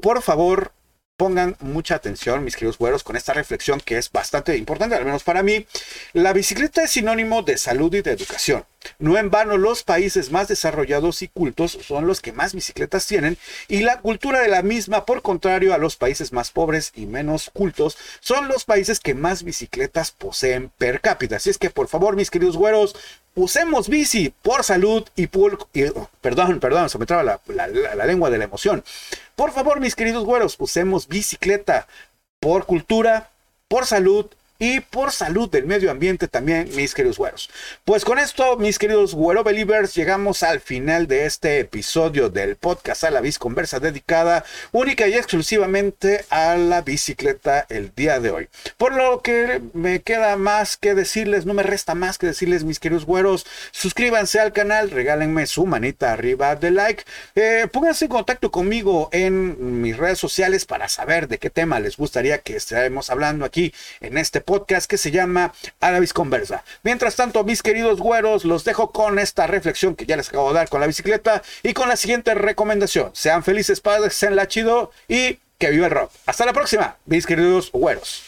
Por favor, pongan mucha atención, mis queridos güeros, con esta reflexión que es bastante importante, al menos para mí. La bicicleta es sinónimo de salud y de educación. No en vano, los países más desarrollados y cultos son los que más bicicletas tienen y la cultura de la misma, por contrario a los países más pobres y menos cultos, son los países que más bicicletas poseen per cápita. Así es que, por favor, mis queridos güeros, usemos bici por salud y por... Oh, perdón, perdón, se me traba la lengua de la emoción. Por favor, mis queridos güeros, usemos bicicleta por cultura, por salud y por salud del medio ambiente también, mis queridos güeros. Pues con esto, mis queridos güero believers, llegamos al final de este episodio del podcast a la Conversa dedicada única y exclusivamente a la bicicleta el día de hoy. Por lo que me queda más que decirles, no me resta más que decirles, mis queridos güeros, suscríbanse al canal, regálenme su manita arriba de like, eh, pónganse en contacto conmigo en mis redes sociales para saber de qué tema les gustaría que estemos hablando aquí en este podcast que se llama Aravis Conversa. Mientras tanto, mis queridos güeros, los dejo con esta reflexión que ya les acabo de dar con la bicicleta y con la siguiente recomendación. Sean felices, padres, sean la chido y que viva el rock. Hasta la próxima, mis queridos güeros.